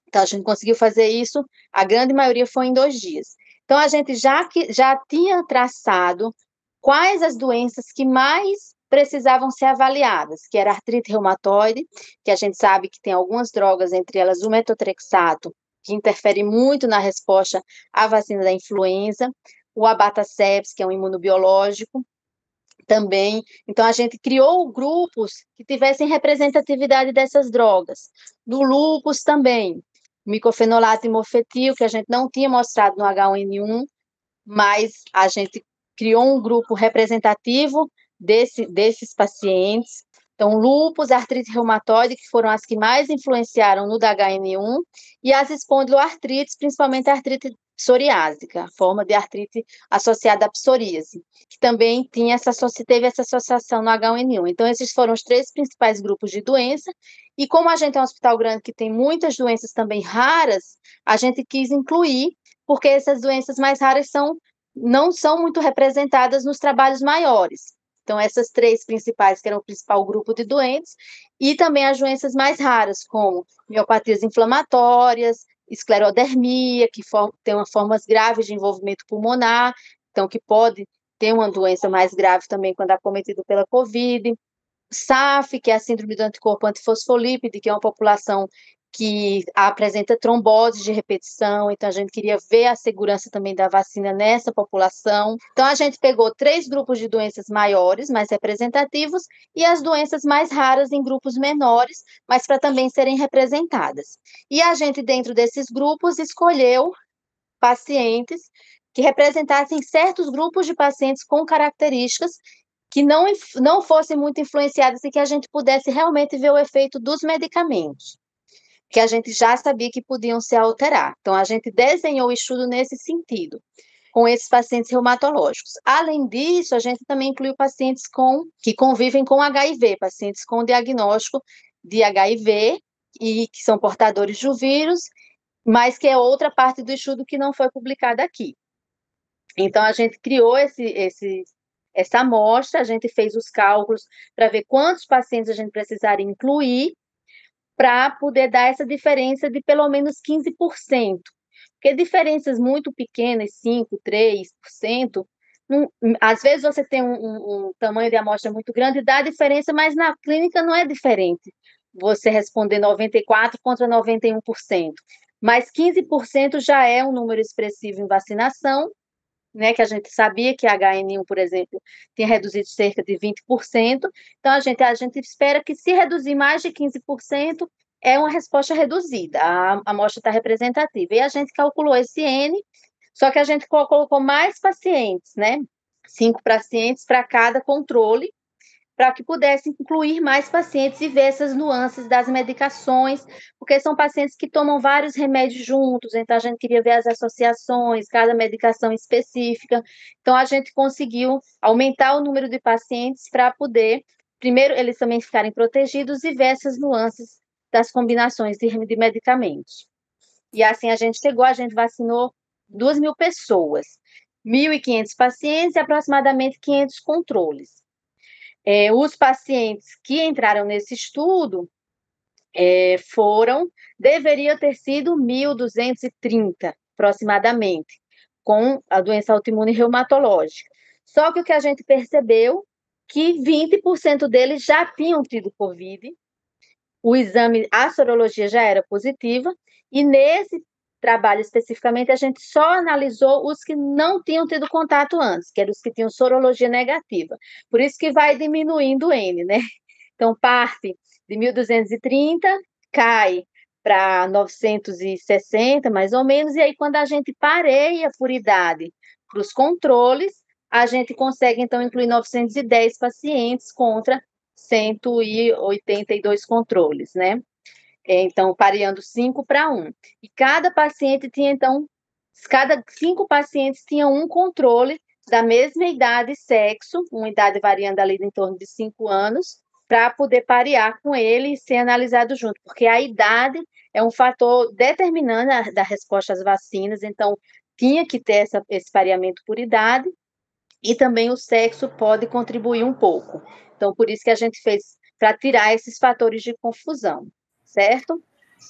[SPEAKER 9] Então, a gente conseguiu fazer isso, a grande maioria foi em dois dias. Então, a gente já, já tinha traçado quais as doenças que mais precisavam ser avaliadas, que era artrite reumatoide, que a gente sabe que tem algumas drogas, entre elas o metotrexato, que interfere muito na resposta à vacina da influenza, o abataceps, que é um imunobiológico, também. Então, a gente criou grupos que tivessem representatividade dessas drogas. No lúpus também, micofenolato imofetil, que a gente não tinha mostrado no H1N1, mas a gente criou um grupo representativo desse, desses pacientes. Então, lúpus, artrite reumatoide, que foram as que mais influenciaram no HN1, e as espondiloartrites, principalmente a artrite psoriásica, forma de artrite associada à psoríase, que também tinha essa, teve essa associação no H1N1. Então, esses foram os três principais grupos de doença, e como a gente é um hospital grande que tem muitas doenças também raras, a gente quis incluir, porque essas doenças mais raras são, não são muito representadas nos trabalhos maiores. Então, essas três principais, que eram o principal grupo de doentes, e também as doenças mais raras, como miopatias inflamatórias, esclerodermia, que tem uma formas graves de envolvimento pulmonar, então que pode ter uma doença mais grave também quando acometido pela COVID, SAF, que é a síndrome do anticorpo antifosfolípide, que é uma população que apresenta trombose de repetição, então a gente queria ver a segurança também da vacina nessa população. Então a gente pegou três grupos de doenças maiores, mais representativos, e as doenças mais raras em grupos menores, mas para também serem representadas. E a gente, dentro desses grupos, escolheu pacientes que representassem certos grupos de pacientes com características que não, não fossem muito influenciadas e que a gente pudesse realmente ver o efeito dos medicamentos que a gente já sabia que podiam se alterar. Então, a gente desenhou o estudo nesse sentido, com esses pacientes reumatológicos. Além disso, a gente também incluiu pacientes com que convivem com HIV, pacientes com diagnóstico de HIV e que são portadores do vírus, mas que é outra parte do estudo que não foi publicada aqui. Então, a gente criou esse, esse, essa amostra, a gente fez os cálculos para ver quantos pacientes a gente precisaria incluir para poder dar essa diferença de pelo menos 15%. Porque diferenças muito pequenas, 5%, 3%, não, às vezes você tem um, um, um, tamanho de amostra muito grande e dá diferença, mas na clínica não é diferente. Você responder 94% contra 91%. Mas 15% já é um número expressivo em vacinação, né, que a gente sabia que a HN1, por exemplo, tinha reduzido cerca de 20%. Então, a gente, a gente espera que, se reduzir mais de 15%, é uma resposta reduzida, a amostra está representativa. E a gente calculou esse N, só que a gente colocou mais pacientes, né? Cinco pacientes para cada controle, para que pudesse incluir mais pacientes e ver essas nuances das medicações, porque são pacientes que tomam vários remédios juntos, então a gente queria ver as associações, cada medicação específica. Então a gente conseguiu aumentar o número de pacientes para poder, primeiro, eles também ficarem protegidos e ver essas nuances das combinações de, de medicamentos. E assim a gente chegou, a gente vacinou 2 mil pessoas, 1.500 pacientes e aproximadamente 500 controles. É, os pacientes que entraram nesse estudo é, foram, deveria ter sido 1.230 aproximadamente, com a doença autoimune reumatológica. Só que o que a gente percebeu que 20% deles já tinham tido Covid, o exame, a sorologia já era positiva, e nesse trabalho especificamente, a gente só analisou os que não tinham tido contato antes, que eram os que tinham sorologia negativa. Por isso que vai diminuindo o N, né? Então, parte de 1.230, cai para 960, mais ou menos, e aí quando a gente pareia por idade para os controles, a gente consegue, então, incluir 910 pacientes contra 182 controles, né? Então, pareando 5 para 1. E cada paciente tinha, então, cada cinco pacientes tinham um controle da mesma idade e sexo, uma idade variando ali em torno de 5 anos, para poder parear com ele e ser analisado junto, porque a idade é um fator determinante da resposta às vacinas, então tinha que ter essa, esse pareamento por idade, e também o sexo pode contribuir um pouco. Então, por isso que a gente fez para tirar esses fatores de confusão certo?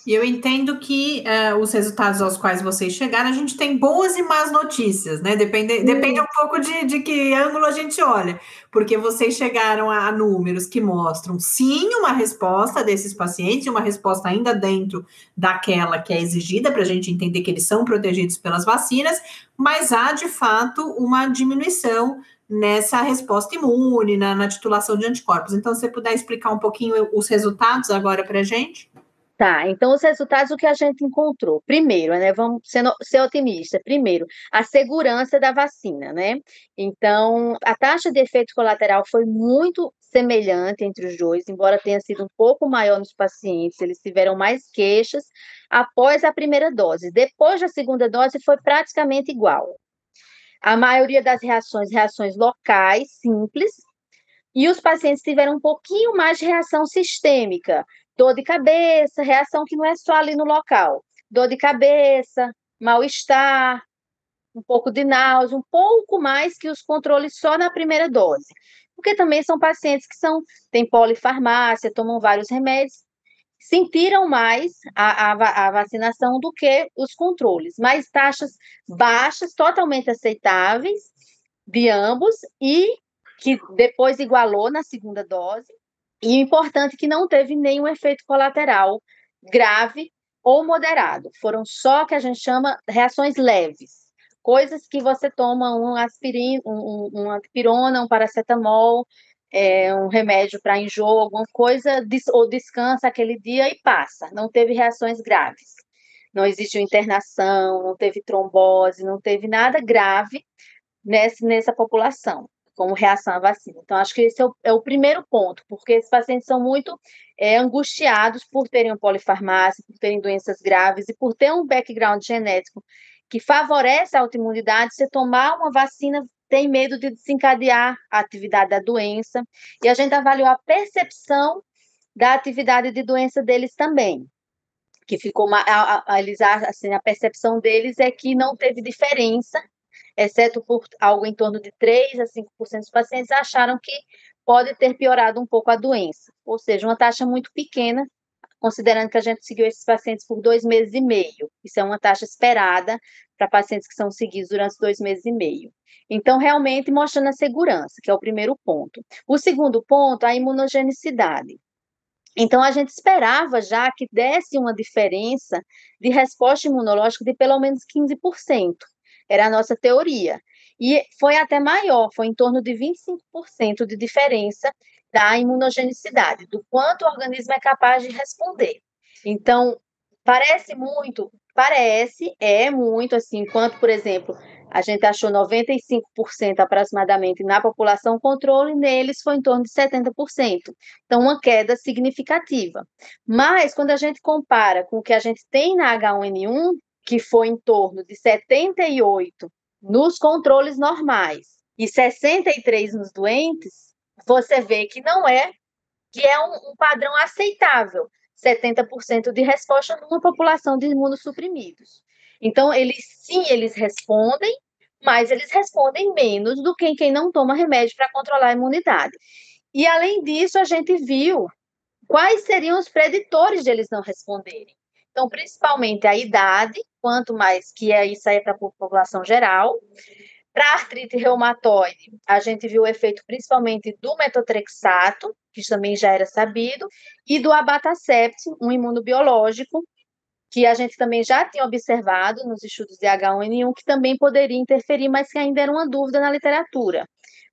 [SPEAKER 2] E eu entendo que uh, os resultados aos quais vocês chegaram, a gente tem boas e más notícias, né? Depende, hum. depende um pouco de, de que ângulo a gente olha, porque vocês chegaram a, a números que mostram sim uma resposta desses pacientes, uma resposta ainda dentro daquela que é exigida para a gente entender que eles são protegidos pelas vacinas, mas há de fato uma diminuição nessa resposta imune, na, na titulação de anticorpos. Então, se você puder explicar um pouquinho os resultados agora para a gente?
[SPEAKER 9] Tá, então os resultados o que a gente encontrou? Primeiro, né, vamos ser, ser otimista. Primeiro, a segurança da vacina, né? Então, a taxa de efeito colateral foi muito semelhante entre os dois, embora tenha sido um pouco maior nos pacientes, eles tiveram mais queixas após a primeira dose. Depois da segunda dose foi praticamente igual. A maioria das reações, reações locais, simples, e os pacientes tiveram um pouquinho mais de reação sistêmica, dor de cabeça, reação que não é só ali no local, dor de cabeça, mal-estar, um pouco de náusea, um pouco mais que os controles só na primeira dose. porque também são pacientes que são têm polifarmácia, tomam vários remédios, sentiram mais a, a, a, vacinação do que os controles, mas taxas baixas, totalmente aceitáveis de ambos e que depois igualou na segunda dose. E o importante é que não teve nenhum efeito colateral grave ou moderado. Foram só que a gente chama reações leves. Coisas que você toma um aspirina, um, um, uma um paracetamol, é, um remédio para enjoo, alguma coisa, ou descansa aquele dia e passa. Não teve reações graves. Não existiu internação, não teve trombose, não teve nada grave nessa, nessa população, como reação à vacina. Então, acho que esse é o, é o primeiro ponto, porque esses pacientes são muito é, angustiados por terem polifarmácia, por terem doenças graves e por ter um background genético que favorece a autoimunidade, você tomar uma vacina tem medo de desencadear a atividade da doença, e a gente avaliou a percepção da atividade de doença deles também, que ficou, a, a, eles, assim, a percepção deles é que não teve diferença, exceto por algo em torno de 3 a 5% dos pacientes acharam que pode ter piorado um pouco a doença, ou seja, uma taxa muito pequena, considerando que a gente seguiu esses pacientes por dois meses e meio. Isso é uma taxa esperada para pacientes que são seguidos durante dois meses e meio. Então, realmente mostrando a segurança, que é o primeiro ponto. O segundo ponto, a imunogenicidade. Então, a gente esperava já que desse uma diferença de resposta imunológica de pelo menos 15%. Era a nossa teoria. E foi até maior, foi em torno de 25% de diferença da imunogenicidade, do quanto o organismo é capaz de responder. Então, parece muito, parece, é muito assim, enquanto, por exemplo, a gente achou 95% aproximadamente na população controle, neles foi em torno de 70%. Então, uma queda significativa. Mas, quando a gente compara com o que a gente tem na H1N1, que foi em torno de 78 nos controles normais e 63 nos doentes, você vê que não é, que é um, um padrão aceitável, 70% de resposta numa população de imunossuprimidos. Então, eles sim, eles respondem, mas eles respondem menos do que quem não toma remédio para controlar a imunidade. E além disso, a gente viu quais seriam os preditores de eles não responderem. Então, principalmente a idade, quanto mais que é isso aí para a população geral, para artrite reumatoide, a gente viu o efeito principalmente do metotrexato, que também já era sabido, e do abatacept, um imunobiológico, que a gente também já tinha observado nos estudos de H1N1, que também poderia interferir, mas que ainda era uma dúvida na literatura,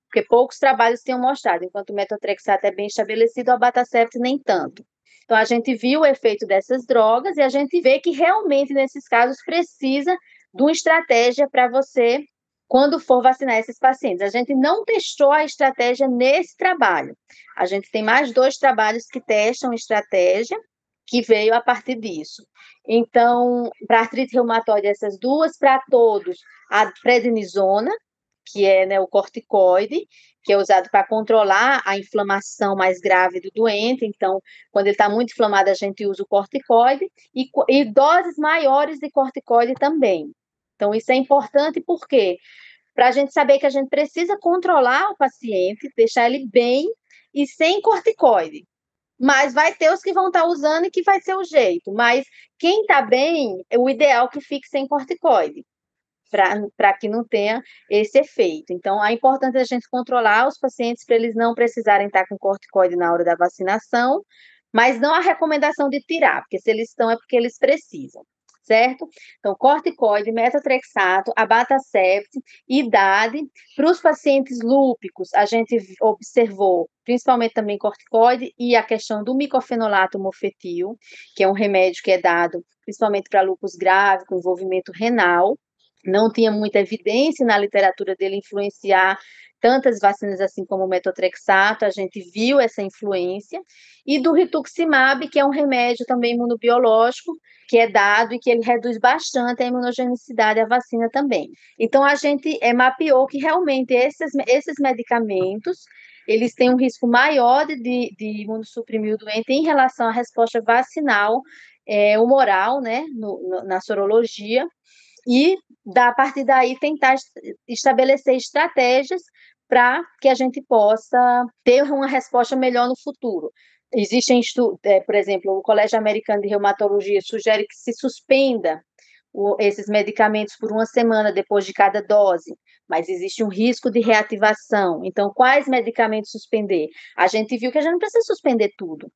[SPEAKER 9] porque poucos trabalhos tinham mostrado, enquanto o metotrexato é bem estabelecido, o abatacept nem tanto. Então, a gente viu o efeito dessas drogas e a gente vê que realmente, nesses casos, precisa de uma estratégia para você quando for vacinar esses pacientes. A gente não testou a estratégia nesse trabalho. A gente tem mais dois trabalhos que testam estratégia, que veio a partir disso. Então, para artrite reumatoide, essas duas, para todos, a prednisona, que é né, o corticoide, que é usado para controlar a inflamação mais grave do doente. Então, quando ele está muito inflamado, a gente usa o corticoide, e, e doses maiores de corticoide também. Então, isso é importante porque para a gente saber que a gente precisa controlar o paciente, deixar ele bem e sem corticoide. Mas vai ter os que vão estar tá usando e que vai ser o jeito. Mas quem está bem, é o ideal que fique sem corticoide, para que não tenha esse efeito. Então, é importante a gente controlar os pacientes para eles não precisarem estar com corticoide na hora da vacinação, mas não a recomendação de tirar, porque se eles estão é porque eles precisam certo? Então, corticoide, metatrexato, abatacept, idade. Para os pacientes lúpicos, a gente observou principalmente também corticoide e a questão do micofenolato mofetil, que é um remédio que é dado principalmente para lúpus grave, com envolvimento renal. Não tinha muita evidência na literatura dele influenciar tantas vacinas assim como o metotrexato, a gente viu essa influência, e do rituximab, que é um remédio também imunobiológico, que é dado e que ele reduz bastante a imunogenicidade da vacina também. Então, a gente é, mapeou que realmente esses, esses medicamentos, eles têm um risco maior de, de imunossuprimir o doente em relação à resposta vacinal é, humoral, né, no, no, na sorologia, e da, partir daí tentar estabelecer estratégias para que a gente possa ter uma resposta melhor no futuro. Existem, é, por exemplo, o Colégio Americano de Reumatologia sugere que se suspenda o, esses medicamentos por uma semana depois de cada dose, mas existe um risco de reativação. Então, quais medicamentos suspender? A gente viu que a gente não precisa suspender tudo,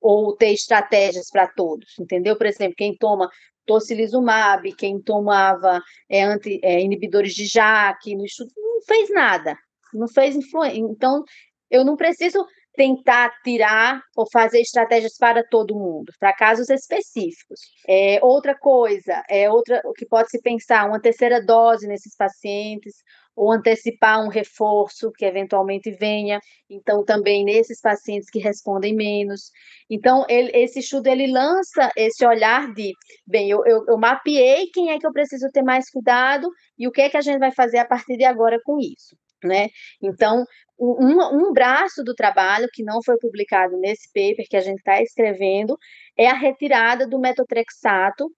[SPEAKER 9] ou ter estratégias para todos, entendeu? Por exemplo, quem toma tocilizumab, quem tomava é, anti, é, inibidores de JAK, no estudo, não fez nada, não fez influência. Então, eu não preciso tentar tirar ou fazer estratégias para todo mundo, para casos específicos. É, outra coisa, é outra o que pode se pensar, uma terceira dose nesses pacientes, ou antecipar um reforço que eventualmente venha, então também nesses pacientes que respondem menos. Então, ele, esse estudo ele lança esse olhar de, bem, eu, eu, eu mapeei quem é que eu preciso ter mais cuidado e o que é que a gente vai fazer a partir de agora com isso. Né? Então, um, um braço do trabalho que não foi publicado nesse paper que a gente está escrevendo é a retirada do metotrexato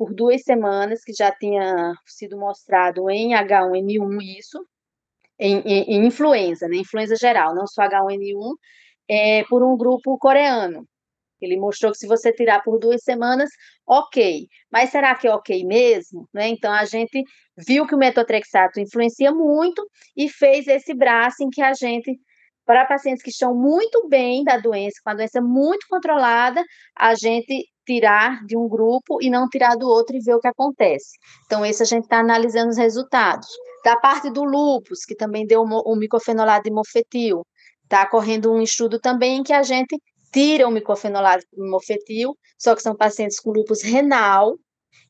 [SPEAKER 9] por duas semanas, que já tinha sido mostrado em H1N1 isso, em, em, em influenza, né, influenza geral, não só H1N1, é, por um grupo coreano. Ele mostrou que se você tirar por duas semanas, ok. Mas será que é ok mesmo? Né? Então, a gente viu que o metotrexato influencia muito e fez esse braço em que a gente, para pacientes que estão muito bem da doença, com a doença muito controlada, a gente tirar de um grupo e não tirar do outro e ver o que acontece. Então, esse a gente está analisando os resultados. Da parte do lupus, que também deu o micofenolato de mofetil, está correndo um estudo também em que a gente tira o micofenolato de mofetil, só que são pacientes com lupus renal,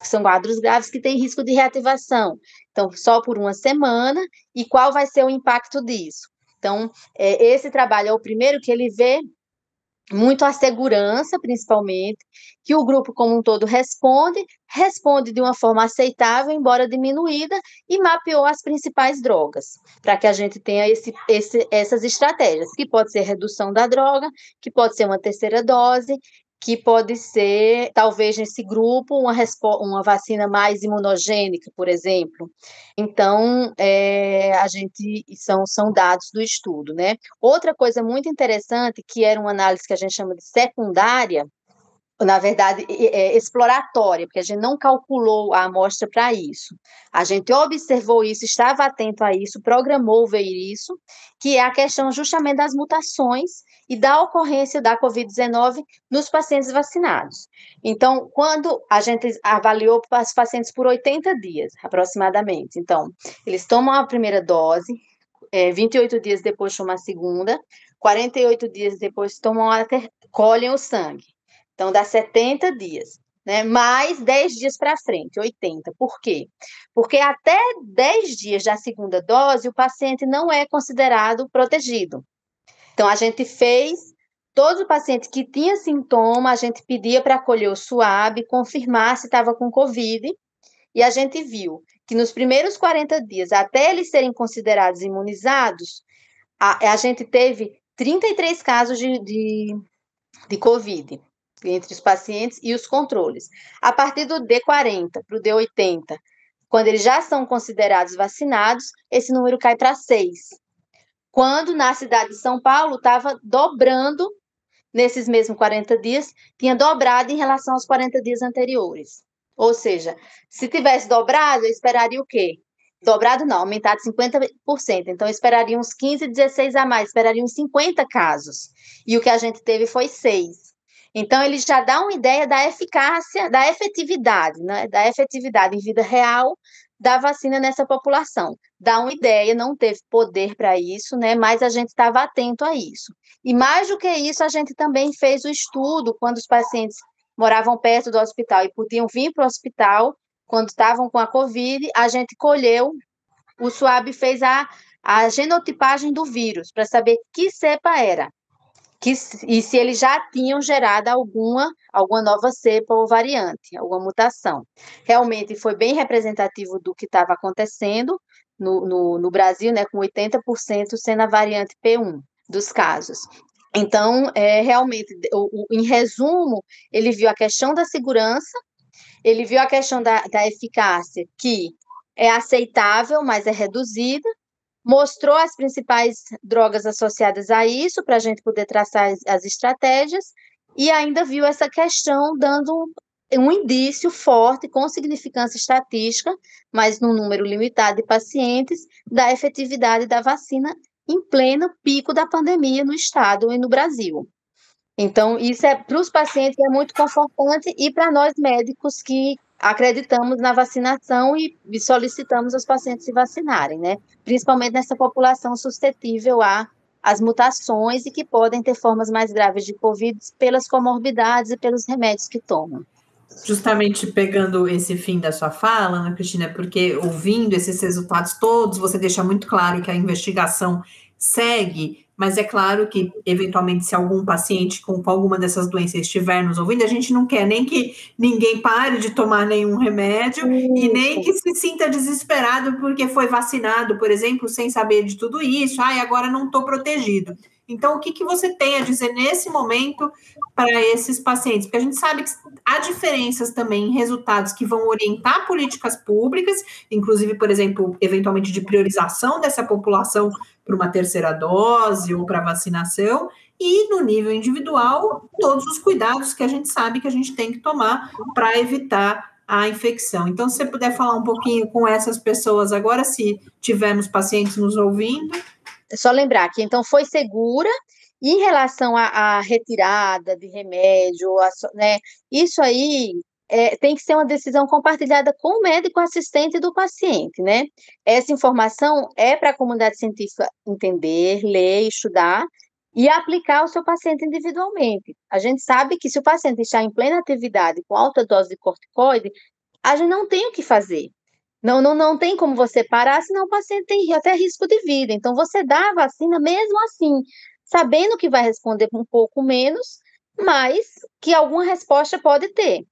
[SPEAKER 9] que são quadros graves que têm risco de reativação. Então, só por uma semana, e qual vai ser o impacto disso? Então, é, esse trabalho é o primeiro que ele vê muito a segurança, principalmente, que o grupo como um todo responde, responde de uma forma aceitável, embora diminuída, e mapeou as principais drogas, para que a gente tenha esse, esse, essas estratégias, que pode ser redução da droga, que pode ser uma terceira dose, que pode ser, talvez nesse grupo, uma, uma vacina mais imunogênica, por exemplo. Então, é, a gente são, são dados do estudo, né? Outra coisa muito interessante, que era uma análise que a gente chama de secundária, na verdade, é, exploratória, porque a gente não calculou a amostra para isso. A gente observou isso, estava atento a isso, programou ver isso, que é a questão justamente das mutações e da ocorrência da Covid-19 nos pacientes vacinados. Então, quando a gente avaliou os pacientes por 80 dias, aproximadamente, então, eles tomam a primeira dose, é, 28 dias depois tomam a segunda, 48 dias depois tomam a ter, colhem o sangue. Então, dá 70 dias, né? Mais 10 dias para frente, 80. Por quê? Porque até 10 dias da segunda dose, o paciente não é considerado protegido. Então, a gente fez Todo paciente que tinha sintoma, a gente pedia para colher o suave, confirmar se estava com Covid, e a gente viu que nos primeiros 40 dias, até eles serem considerados imunizados, a, a gente teve 33 casos de, de, de Covid entre os pacientes e os controles. A partir do D40 para o D80, quando eles já são considerados vacinados, esse número cai para 6. Quando na cidade de São Paulo estava dobrando nesses mesmos 40 dias, tinha dobrado em relação aos 40 dias anteriores. Ou seja, se tivesse dobrado, eu esperaria o quê? Dobrado não, aumentado 50%. Então, eu esperaria uns 15, 16 a mais, esperaria uns 50 casos. E o que a gente teve foi 6. Então, ele já dá uma ideia da eficácia, da efetividade, né? da efetividade em vida real da vacina nessa população. Dá uma ideia, não teve poder para isso, né? Mas a gente estava atento a isso. E mais do que isso, a gente também fez o estudo quando os pacientes moravam perto do hospital e podiam vir para o hospital quando estavam com a Covid, a gente colheu, o SWAB fez a, a genotipagem do vírus para saber que cepa era que, e se eles já tinham gerado alguma, alguma nova cepa ou variante, alguma mutação. Realmente foi bem representativo do que estava acontecendo no, no, no, Brasil, né, com 80% sendo a variante P1 dos casos. Então, é, realmente, o, o, em resumo, ele viu a questão da segurança, ele viu a questão da, da eficácia, que é aceitável, mas é reduzida, mostrou as principais drogas associadas a isso, para a gente poder traçar as, as estratégias, e ainda viu essa questão dando um indício forte, com significância estatística, mas num número limitado de pacientes, da efetividade da vacina em pleno pico da pandemia no estado e no Brasil. Então, isso é para os pacientes é muito confortante e para nós médicos que acreditamos na vacinação e, solicitamos os pacientes se vacinarem, né? Principalmente nessa população suscetível a as mutações e que podem ter formas mais graves de Covid pelas comorbidades e pelos remédios que tomam.
[SPEAKER 2] Justamente pegando esse fim da sua fala, Ana Cristina, porque ouvindo esses resultados todos, você deixa muito claro que a investigação segue, mas é claro que, eventualmente, se algum paciente com, alguma dessas doenças estiver nos ouvindo, a gente não quer nem que ninguém pare de tomar nenhum remédio isso. e nem que se sinta desesperado porque foi vacinado, por exemplo, sem saber de tudo isso, ai, agora não estou protegido. Então, o que, que você tem a dizer nesse momento para esses pacientes? Porque a gente sabe que há diferenças também em resultados que vão orientar políticas públicas, inclusive, por exemplo, eventualmente de priorização dessa população para uma terceira dose ou para vacinação, e no nível individual, todos os cuidados que a gente sabe que a gente tem que tomar para evitar a infecção. Então, se você puder falar um pouquinho com essas pessoas agora, se tivermos pacientes nos ouvindo.
[SPEAKER 9] Só lembrar que então foi segura em relação à, retirada de remédio, a, né, isso aí é, tem que ser uma decisão compartilhada com o médico assistente do paciente, né? Essa informação é para a comunidade científica entender, ler, estudar e aplicar ao seu paciente individualmente. A gente sabe que se o paciente está em plena atividade com alta dose de corticoide, a gente não tem o que fazer. Não, não, não tem como você parar, senão o paciente tem até risco de vida. Então, você dá a vacina mesmo assim, sabendo que vai responder um pouco menos, mas que alguma resposta pode ter.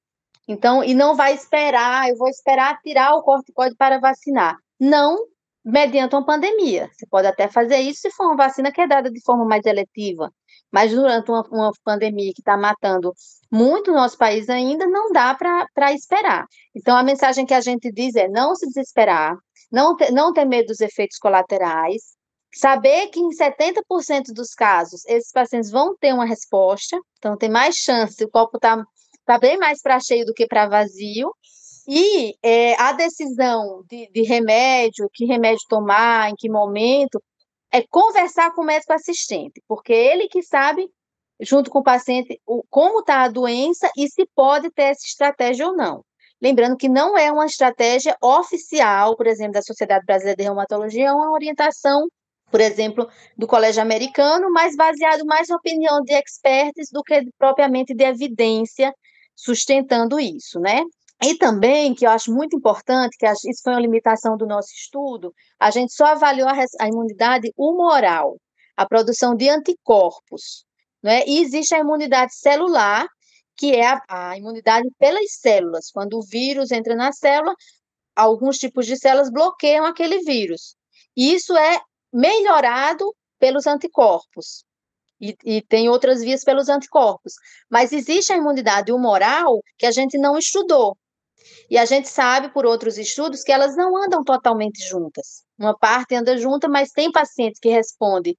[SPEAKER 9] Então, e não vai esperar, eu vou esperar tirar o corticoide para vacinar. Não mediante uma pandemia. Você pode até fazer isso se for uma vacina que é dada de forma mais eletiva. Mas durante uma, uma pandemia que está matando muito o nosso país ainda, não dá para esperar. Então, a mensagem que a gente diz é não se desesperar, não ter, não ter medo dos efeitos colaterais, saber que em 70% dos casos esses pacientes vão ter uma resposta, então tem mais chance, o copo está tá bem mais para cheio do que para vazio, e é, a decisão de, de remédio, que remédio tomar, em que momento, é conversar com o médico assistente, porque ele que sabe, junto com o paciente, o, como está a doença e se pode ter essa estratégia ou não. Lembrando que não é uma estratégia oficial, por exemplo, da Sociedade Brasileira de Reumatologia, é uma orientação, por exemplo, do Colégio Americano, mas baseado mais na opinião de experts do que propriamente de evidência sustentando isso, né? E também, que eu acho muito importante, que isso foi uma limitação do nosso estudo, a gente só avaliou a, imunidade humoral, a produção de anticorpos. Né? E existe a imunidade celular, que é a, a imunidade pelas células. Quando o vírus entra na célula, alguns tipos de células bloqueiam aquele vírus. E isso é melhorado pelos anticorpos. E, e, tem outras vias pelos anticorpos. Mas existe a imunidade humoral que a gente não estudou. E a gente sabe por outros estudos que elas não andam totalmente juntas. Uma parte anda junta, mas tem pacientes que respondem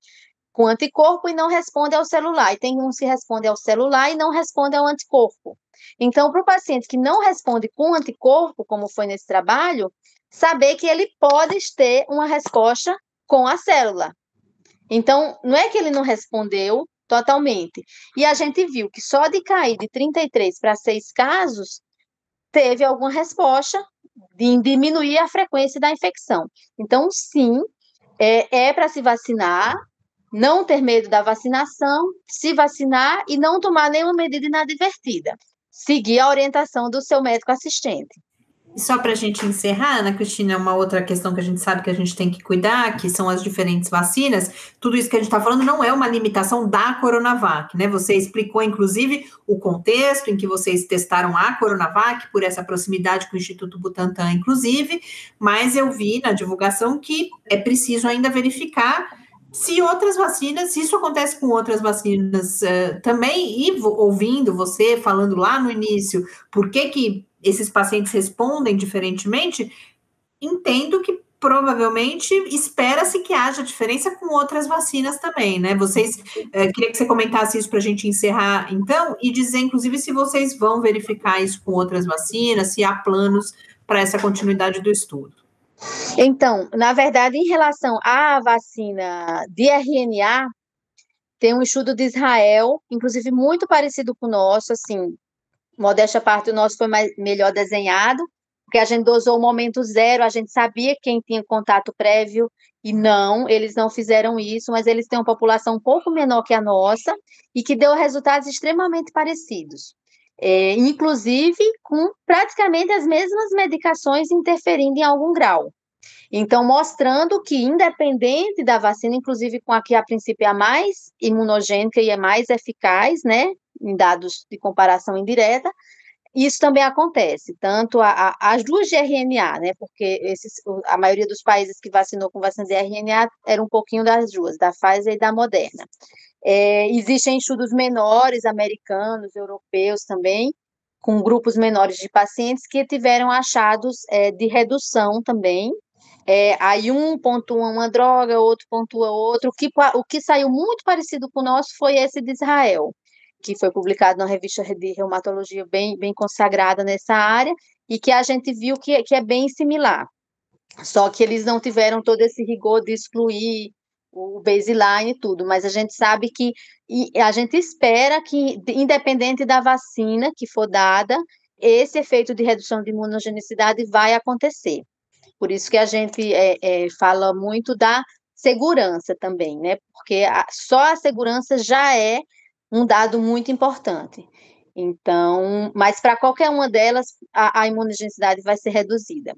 [SPEAKER 9] com anticorpo e não respondem ao celular. E tem uns que respondem ao celular e não respondem ao anticorpo. Então, para o paciente que não responde com anticorpo, como foi nesse trabalho, saber que ele pode ter uma resposta com a célula. Então, não é que ele não respondeu totalmente. E a gente viu que só de cair de 33 para 6 casos, teve alguma resposta de diminuir a frequência da infecção. Então, sim, é, é para se vacinar, não ter medo da vacinação, se vacinar e não tomar nenhuma medida inadvertida. Seguir a orientação do seu médico assistente.
[SPEAKER 2] E só para a gente encerrar, Ana Cristina, uma outra questão que a gente sabe que a gente tem que cuidar, que são as diferentes vacinas. Tudo isso que a gente está falando não é uma limitação da Coronavac, né? Você explicou, inclusive, o contexto em que vocês testaram a Coronavac, por essa proximidade com o Instituto Butantan, inclusive, mas eu vi na divulgação que é preciso ainda verificar se outras vacinas, se isso acontece com outras vacinas uh, também, e ouvindo você falando lá no início, por que que esses pacientes respondem diferentemente, entendo que provavelmente espera-se que haja diferença com outras vacinas também, né? Vocês, é, queria que você comentasse isso para a gente encerrar, então, e dizer, inclusive, se vocês vão verificar isso com outras vacinas, se há planos para essa continuidade do estudo.
[SPEAKER 9] Então, na verdade, em relação à vacina de RNA, tem um estudo de Israel, inclusive muito parecido com o nosso, assim, modéstia parte, o nosso foi mais, melhor desenhado, porque a gente dosou o momento zero, a gente sabia quem tinha contato prévio, e não, eles não fizeram isso, mas eles têm uma população um pouco menor que a nossa, e que deu resultados extremamente parecidos. É, inclusive com praticamente as mesmas medicações interferindo em algum grau. Então, mostrando que, independente da vacina, inclusive com a que a princípio é a mais imunogênica e é mais eficaz, né, em dados de comparação indireta, isso também acontece, tanto a, a, as duas de RNA, né, porque esses, a maioria dos países que vacinou com vacina de RNA era um pouquinho das duas, da Pfizer e da Moderna. É, existem estudos menores, americanos, europeus também, com grupos menores de pacientes que tiveram achados é, de redução também é, aí um pontua uma droga, outro pontua outro. O que, o que saiu muito parecido com o nosso foi esse de Israel, que foi publicado na revista de reumatologia bem, bem consagrada nessa área, e que a gente viu que, que é bem similar. Só que eles não tiveram todo esse rigor de excluir o baseline e tudo, mas a gente sabe que e a gente espera que, independente da vacina que for dada, esse efeito de redução de imunogenicidade vai acontecer. Por isso que a gente é, é, fala muito da segurança também, né? Porque a, só a segurança já é um dado muito importante. Então, mas para qualquer uma delas, a, a imunogenicidade vai ser reduzida.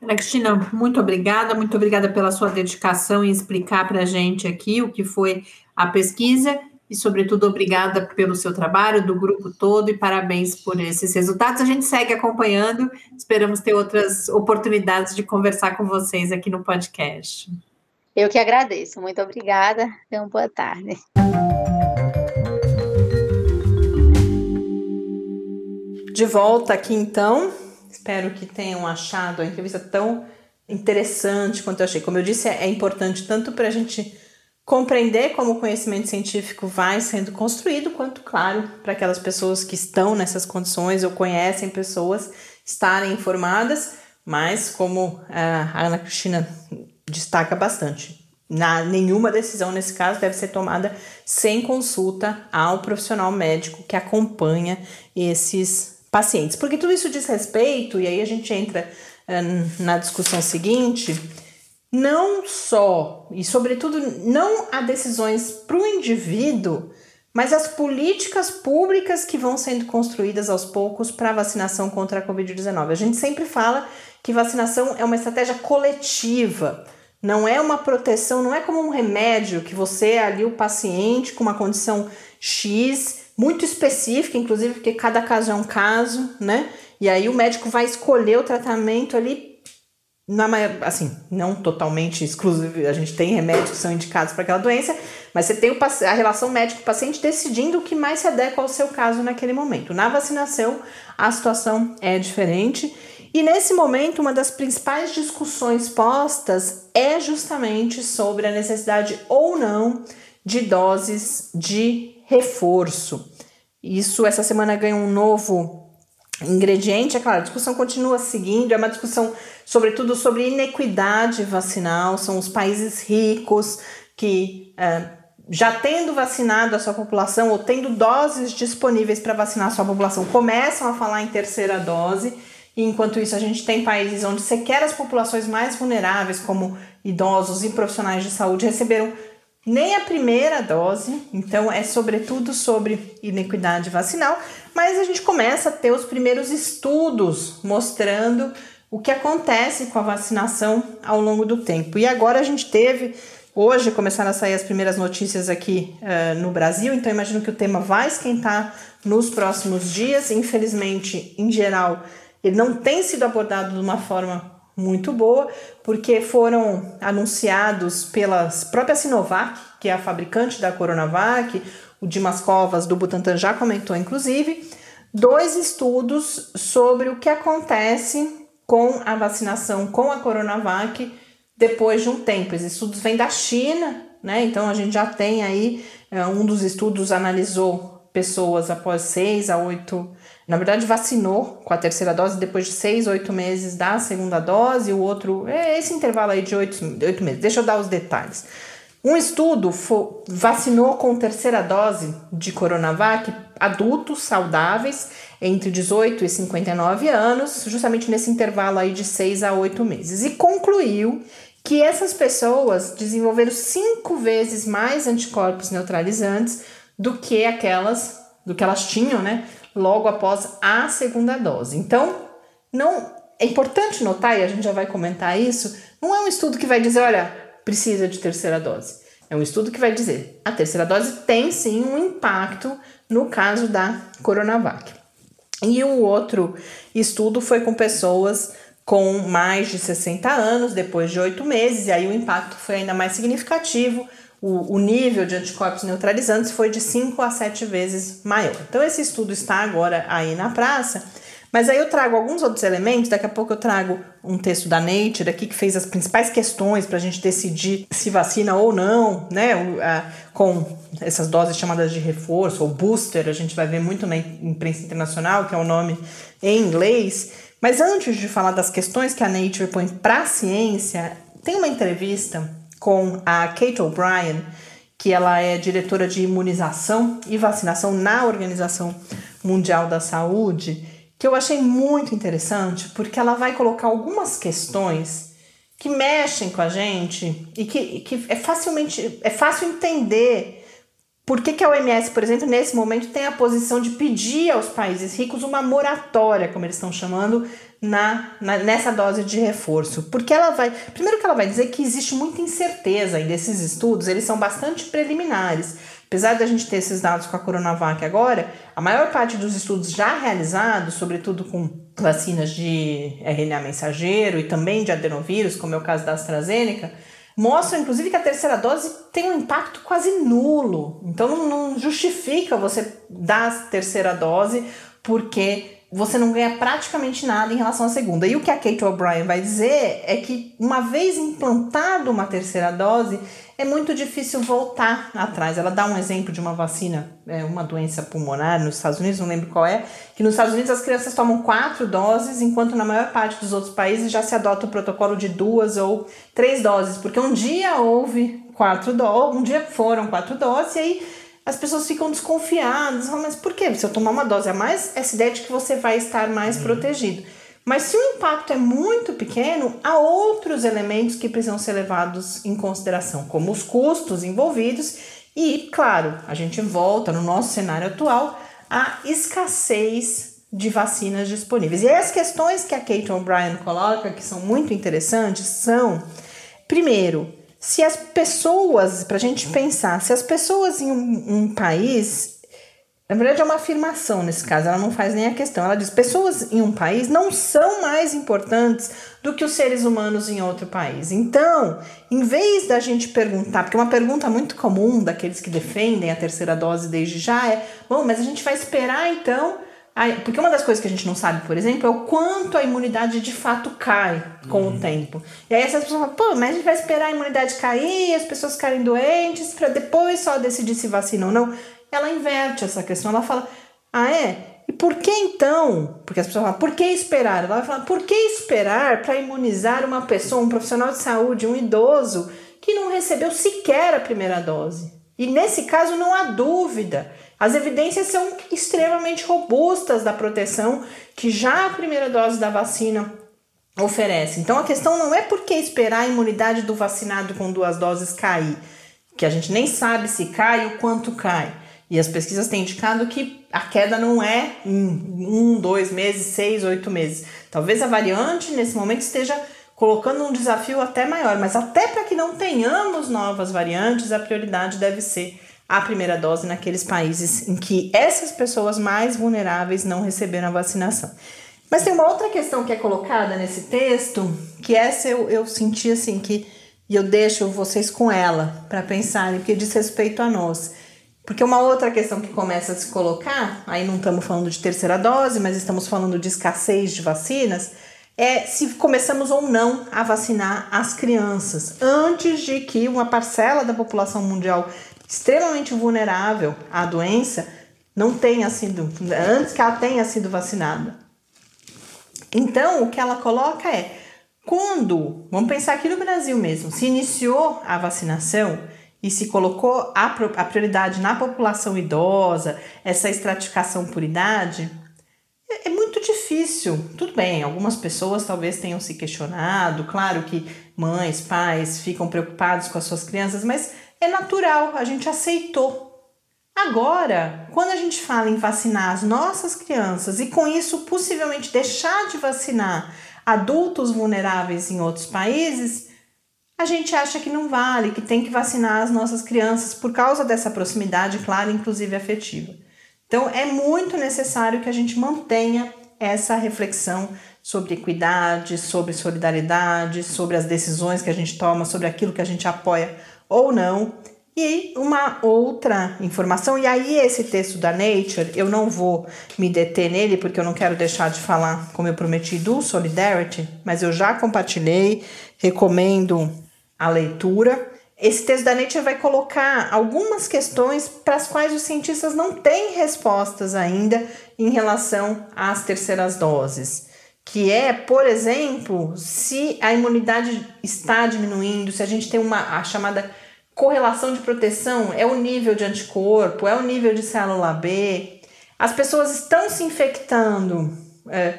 [SPEAKER 2] Ana Cristina, muito obrigada, muito obrigada pela sua dedicação em explicar para a gente aqui o que foi a pesquisa e, sobretudo, obrigada pelo seu trabalho, do grupo todo, e parabéns por esses resultados. A gente segue acompanhando, esperamos ter outras oportunidades de conversar com vocês aqui no podcast.
[SPEAKER 9] Eu que agradeço, muito obrigada, uma boa tarde.
[SPEAKER 2] De volta aqui então, espero que tenham achado a entrevista tão interessante quanto eu achei. Como eu disse, é importante tanto para a gente compreender como o conhecimento científico vai sendo construído, quanto, claro, para aquelas pessoas que estão nessas condições ou conhecem pessoas estarem informadas, mas como a Ana Cristina destaca bastante, na, nenhuma decisão nesse caso deve ser tomada sem consulta ao profissional médico que acompanha esses pacientes, porque tudo isso diz respeito, e aí a gente entra uh, na discussão seguinte não só e sobretudo não a decisões para o indivíduo, mas as políticas públicas que vão sendo construídas aos poucos para vacinação contra a Covid-19. A gente sempre fala que vacinação é uma estratégia coletiva, não é uma proteção, não é como um remédio que você é ali o paciente com uma condição X, muito específica, inclusive porque cada caso é um caso, né? E aí o médico vai escolher o tratamento ali na assim, não totalmente exclusivo, a gente tem remédios que são indicados para aquela doença, mas você tem o, a relação médico-paciente decidindo o que mais se adequa ao seu caso naquele momento. Na vacinação, a situação é diferente. E nesse momento, uma das principais discussões postas é justamente sobre a necessidade ou não de doses de reforço. Isso essa semana ganha um novo ingrediente, é claro, a discussão continua seguindo, é uma discussão sobretudo sobre inequidade vacinal, são os países ricos que é, já tendo vacinado a sua população ou tendo doses disponíveis para vacinar a sua população, começam a falar em terceira dose, e enquanto isso a gente tem países onde sequer as populações mais vulneráveis, como idosos e profissionais de saúde, receberam nem a primeira dose, então é sobretudo sobre inequidade vacinal, mas a gente começa a ter os primeiros estudos mostrando o que acontece com a vacinação ao longo do tempo. E agora a gente teve, hoje começaram a sair as primeiras notícias aqui uh, no Brasil, então imagino que o tema vai esquentar nos próximos dias. Infelizmente, em geral, ele não tem sido abordado de uma forma muito boa, porque foram anunciados pelas próprias Sinovac, que é a fabricante da Coronavac, o Dimas Covas do Butantan já comentou, inclusive, dois estudos sobre o que acontece com a vacinação com a Coronavac depois de um tempo. Esses estudos vêm da China, né? Então a gente já tem aí, é, um dos estudos analisou pessoas após seis a oito, na verdade vacinou com a terceira dose depois de seis, oito meses da segunda dose, o outro, é esse intervalo aí de oito, oito meses. Deixa eu dar os detalhes. Um estudo vacinou com terceira dose de Coronavac adultos saudáveis entre 18 e 59 anos, justamente nesse intervalo aí de 6 a 8 meses, e concluiu que essas pessoas desenvolveram cinco vezes mais anticorpos neutralizantes do que aquelas do que elas tinham, né, logo após a segunda dose. Então, não é importante notar e a gente já vai comentar isso, não é um estudo que vai dizer, olha, precisa de terceira dose. É um estudo que vai dizer, a terceira dose tem sim um impacto no caso da Coronavac. E o outro estudo foi com pessoas com mais de 60 anos, depois de oito meses, e aí o impacto foi ainda mais significativo. O, o nível de anticorpos neutralizantes foi de 5 a 7 vezes maior. Então, esse estudo está agora aí na praça, mas aí eu trago alguns outros elementos. Daqui a pouco eu trago um texto da Nature aqui que fez as principais questões para a gente decidir se vacina ou não, né? Com essas doses chamadas de reforço ou booster, a gente vai ver muito na imprensa internacional, que é o nome em inglês. Mas antes de falar das questões que a Nature põe para a ciência, tem uma entrevista com a Kate O'Brien, que ela é diretora de imunização e vacinação na Organização Mundial da Saúde, que eu achei muito interessante, porque ela vai colocar algumas questões que mexem com a gente e que, que é facilmente é fácil entender por que, que a OMS, por exemplo, nesse momento tem a posição de pedir aos países ricos uma moratória, como eles estão chamando, na, na, nessa dose de reforço? Porque ela vai. Primeiro que ela vai dizer que existe muita incerteza aí desses estudos, eles são bastante preliminares. Apesar de a gente ter esses dados com a Coronavac agora, a maior parte dos estudos já realizados, sobretudo com vacinas de RNA mensageiro e também de adenovírus, como é o caso da AstraZeneca, mostram inclusive que a terceira dose tem um impacto quase nulo. Então não, não justifica você dar a terceira dose porque você não ganha praticamente nada em relação à segunda. E o que a Kate O'Brien vai dizer é que uma vez implantado uma terceira dose, é muito difícil voltar atrás. Ela dá um exemplo de uma vacina, é, uma doença pulmonar nos Estados Unidos, não lembro qual é, que nos Estados Unidos as crianças tomam quatro doses, enquanto na maior parte dos outros países já se adota o protocolo de duas ou três doses, porque um dia houve quatro doses, um dia foram quatro doses, e aí as pessoas ficam desconfiadas, mas por quê? Se eu tomar uma dose a mais, essa ideia de que você vai estar mais uhum. protegido. Mas se o impacto é muito pequeno, há outros elementos que precisam ser levados em consideração, como os custos envolvidos e, claro, a gente volta no nosso cenário atual à escassez de vacinas disponíveis. E as questões que a Kate O'Brien coloca, que são muito interessantes, são, primeiro, se as pessoas, para a gente pensar, se as pessoas em um, um país na verdade, é uma afirmação nesse caso, ela não faz nem a questão. Ela diz: pessoas em um país não são mais importantes do que os seres humanos em outro país. Então, em vez da gente perguntar, porque uma pergunta muito comum daqueles que defendem a terceira dose desde já é: bom, mas a gente vai esperar então. Porque uma das coisas que a gente não sabe, por exemplo, é o quanto a imunidade de fato cai com uhum. o tempo. E aí essas pessoas falam, pô, mas a gente vai esperar a imunidade cair, as pessoas ficarem doentes, para depois só decidir se vacina ou não ela inverte essa questão. Ela fala: ah, é? E por que então? Porque as pessoas falam: por que esperar? Ela vai falar: por que esperar para imunizar uma pessoa, um profissional de saúde, um idoso que não recebeu sequer a primeira dose? E nesse caso não há dúvida. As evidências são extremamente robustas da proteção que já a primeira dose da vacina oferece. Então a questão não é por que esperar a imunidade do vacinado com duas doses cair, que a gente nem sabe se cai ou quanto cai. E as pesquisas têm indicado que a queda não é em um, dois meses, seis, oito meses. Talvez a variante nesse momento esteja colocando um desafio até maior, mas até para que não tenhamos novas variantes, a prioridade deve ser a primeira dose naqueles países em que essas pessoas mais vulneráveis não receberam a vacinação. Mas tem uma outra questão que é colocada nesse texto, que essa eu, eu senti assim que e eu deixo vocês com ela para pensarem, porque diz respeito a nós. Porque uma outra questão que começa a se colocar, aí não estamos falando de terceira dose, mas estamos falando de escassez de vacinas, é se começamos ou não a vacinar as crianças, antes de que uma parcela da população mundial extremamente vulnerável à doença não tenha sido, antes que ela tenha sido vacinada. Então, o que ela coloca é: quando, vamos pensar aqui no Brasil mesmo, se iniciou a vacinação e se colocou a, a prioridade na população idosa, essa estratificação por idade, é, é muito difícil. Tudo bem, algumas pessoas talvez tenham se questionado, claro que mães, pais ficam preocupados com as suas crianças, mas é natural, a gente aceitou. Agora, quando a gente fala em vacinar as nossas crianças e com isso possivelmente deixar de vacinar adultos vulneráveis em outros países, a gente acha que não vale, que tem que vacinar as nossas crianças por causa dessa proximidade, claro, inclusive afetiva. Então, é muito necessário que a gente mantenha essa reflexão sobre equidade, sobre solidariedade, sobre as decisões que a gente toma, sobre aquilo que a gente apoia ou não. E uma outra informação, e aí esse texto da Nature, eu não vou me deter nele porque eu não quero deixar de falar, como eu prometi, do Solidarity, mas eu já compartilhei, recomendo a leitura. Esse texto da Nature vai colocar algumas questões para as quais os cientistas não têm respostas ainda em relação às terceiras doses. Que é, por exemplo, se a imunidade está diminuindo, se a gente tem uma a chamada correlação de proteção, é o nível de anticorpo, é o nível de célula B. As pessoas estão se infectando. É,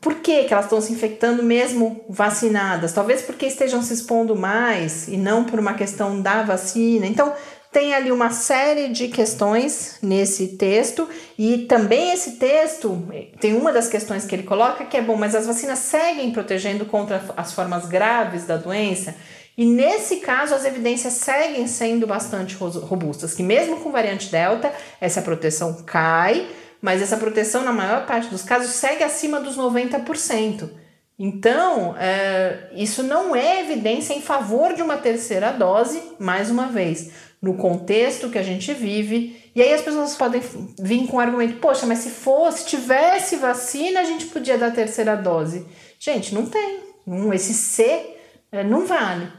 [SPEAKER 2] por que, que elas estão se infectando mesmo vacinadas? Talvez porque estejam se expondo mais e não por uma questão da vacina. Então, tem ali uma série de questões nesse texto e também esse texto tem uma das questões que ele coloca que é bom, mas as vacinas seguem protegendo contra as formas graves da doença. E nesse caso, as evidências seguem sendo bastante robustas, que mesmo com variante Delta, essa proteção cai, mas essa proteção, na maior parte dos casos, segue acima dos 90%. Então, é, isso não é evidência em favor de uma terceira dose, mais uma vez, no contexto que a gente vive. E aí as pessoas podem vir com o argumento: poxa, mas se fosse, tivesse vacina, a gente podia dar terceira dose. Gente, não tem. esse C é, não vale.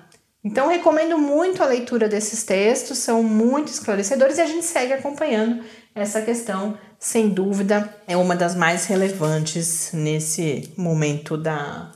[SPEAKER 2] Então, recomendo muito a leitura desses textos, são muito esclarecedores e a gente segue acompanhando essa questão, sem dúvida, é uma das mais relevantes nesse momento da,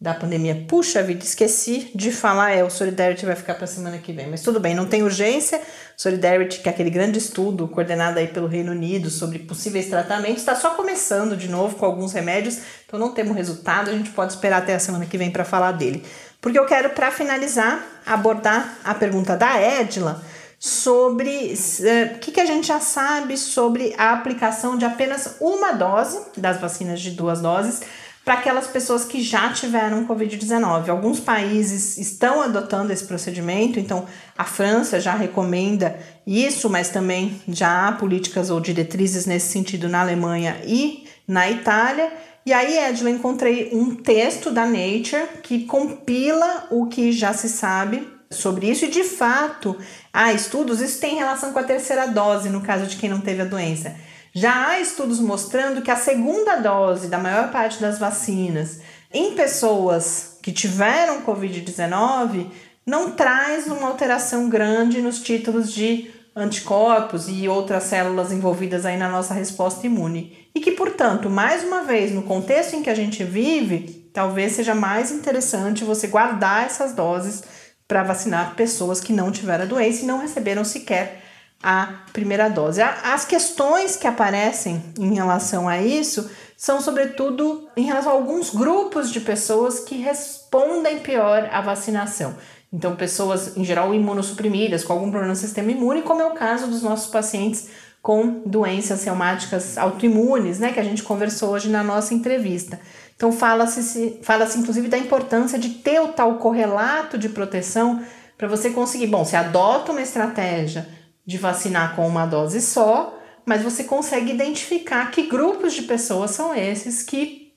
[SPEAKER 2] da pandemia. Puxa vida, esqueci de falar, é, o Solidarity vai ficar para semana que vem, mas tudo bem, não tem urgência. Solidarity, que é aquele grande estudo coordenado aí pelo Reino Unido sobre possíveis tratamentos, está só começando de novo com alguns remédios, então não temos resultado, a gente pode esperar até a semana que vem para falar dele. Porque eu quero, para finalizar, abordar a pergunta da Edla sobre o eh, que, que a gente já sabe sobre a aplicação de apenas uma dose das vacinas de duas doses para aquelas pessoas que já tiveram Covid-19. Alguns países estão adotando esse procedimento, então a França já recomenda isso, mas também já há políticas ou diretrizes nesse sentido na Alemanha e na Itália. E aí, Edla, encontrei um texto da Nature que compila o que já se sabe sobre isso, e de fato há estudos, isso tem relação com a terceira dose, no caso de quem não teve a doença. Já há estudos mostrando que a segunda dose da maior parte das vacinas em pessoas que tiveram Covid-19 não traz uma alteração grande nos títulos de anticorpos e outras células envolvidas aí na nossa resposta imune. E que, portanto, mais uma vez, no contexto em que a gente vive, talvez seja mais interessante você guardar essas doses para vacinar pessoas que não tiveram a doença e não receberam sequer a primeira dose. As questões que aparecem em relação a isso são, sobretudo, em relação a alguns grupos de pessoas que respondem pior à vacinação. Então, pessoas em geral imunossuprimidas, com algum problema no sistema imune, como é o caso dos nossos pacientes com doenças reumáticas autoimunes, né, que a gente conversou hoje na nossa entrevista. Então fala-se fala -se, inclusive da importância de ter o tal correlato de proteção para você conseguir. Bom, você adota uma estratégia de vacinar com uma dose só, mas você consegue identificar que grupos de pessoas são esses que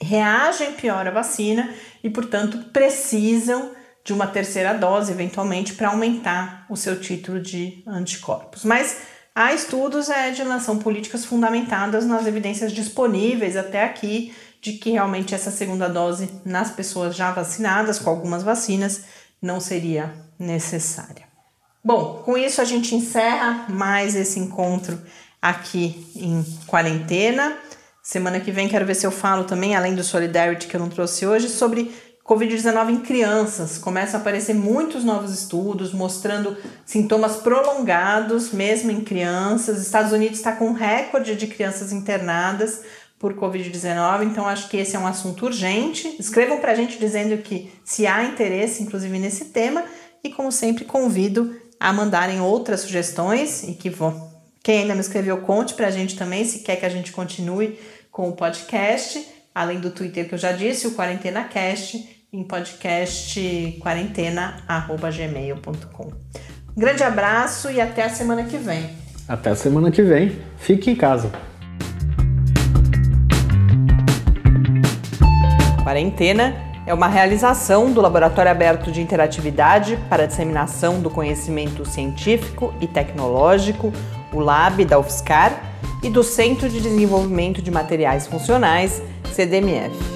[SPEAKER 2] reagem pior à vacina e, portanto, precisam de uma terceira dose, eventualmente, para aumentar o seu título de anticorpos. Mas há estudos, Edna, são políticas fundamentadas nas evidências disponíveis até aqui de que realmente essa segunda dose nas pessoas já vacinadas com algumas vacinas não seria necessária. Bom, com isso a gente encerra mais esse encontro aqui em quarentena. Semana que vem quero ver se eu falo também, além do Solidarity que eu não trouxe hoje, sobre Covid-19 em crianças. Começam a aparecer muitos novos estudos mostrando sintomas prolongados, mesmo em crianças. Estados Unidos está com um recorde de crianças internadas por Covid-19, então acho que esse é um assunto urgente. Escrevam para a gente dizendo que se há interesse, inclusive, nesse tema, e como sempre, convido a mandarem outras sugestões e que vão. Quem ainda não escreveu, conte para a gente também se quer que a gente continue com o podcast, além do Twitter que eu já disse, o Quarentena Cast em podcast quarentena@gmail.com. Grande abraço e até a semana que vem.
[SPEAKER 1] Até a semana que vem. Fique em casa.
[SPEAKER 2] Quarentena é uma realização do Laboratório Aberto de Interatividade para a Disseminação do Conhecimento Científico e Tecnológico, o LAB da UFSCar, e do Centro de Desenvolvimento de Materiais Funcionais, CDMF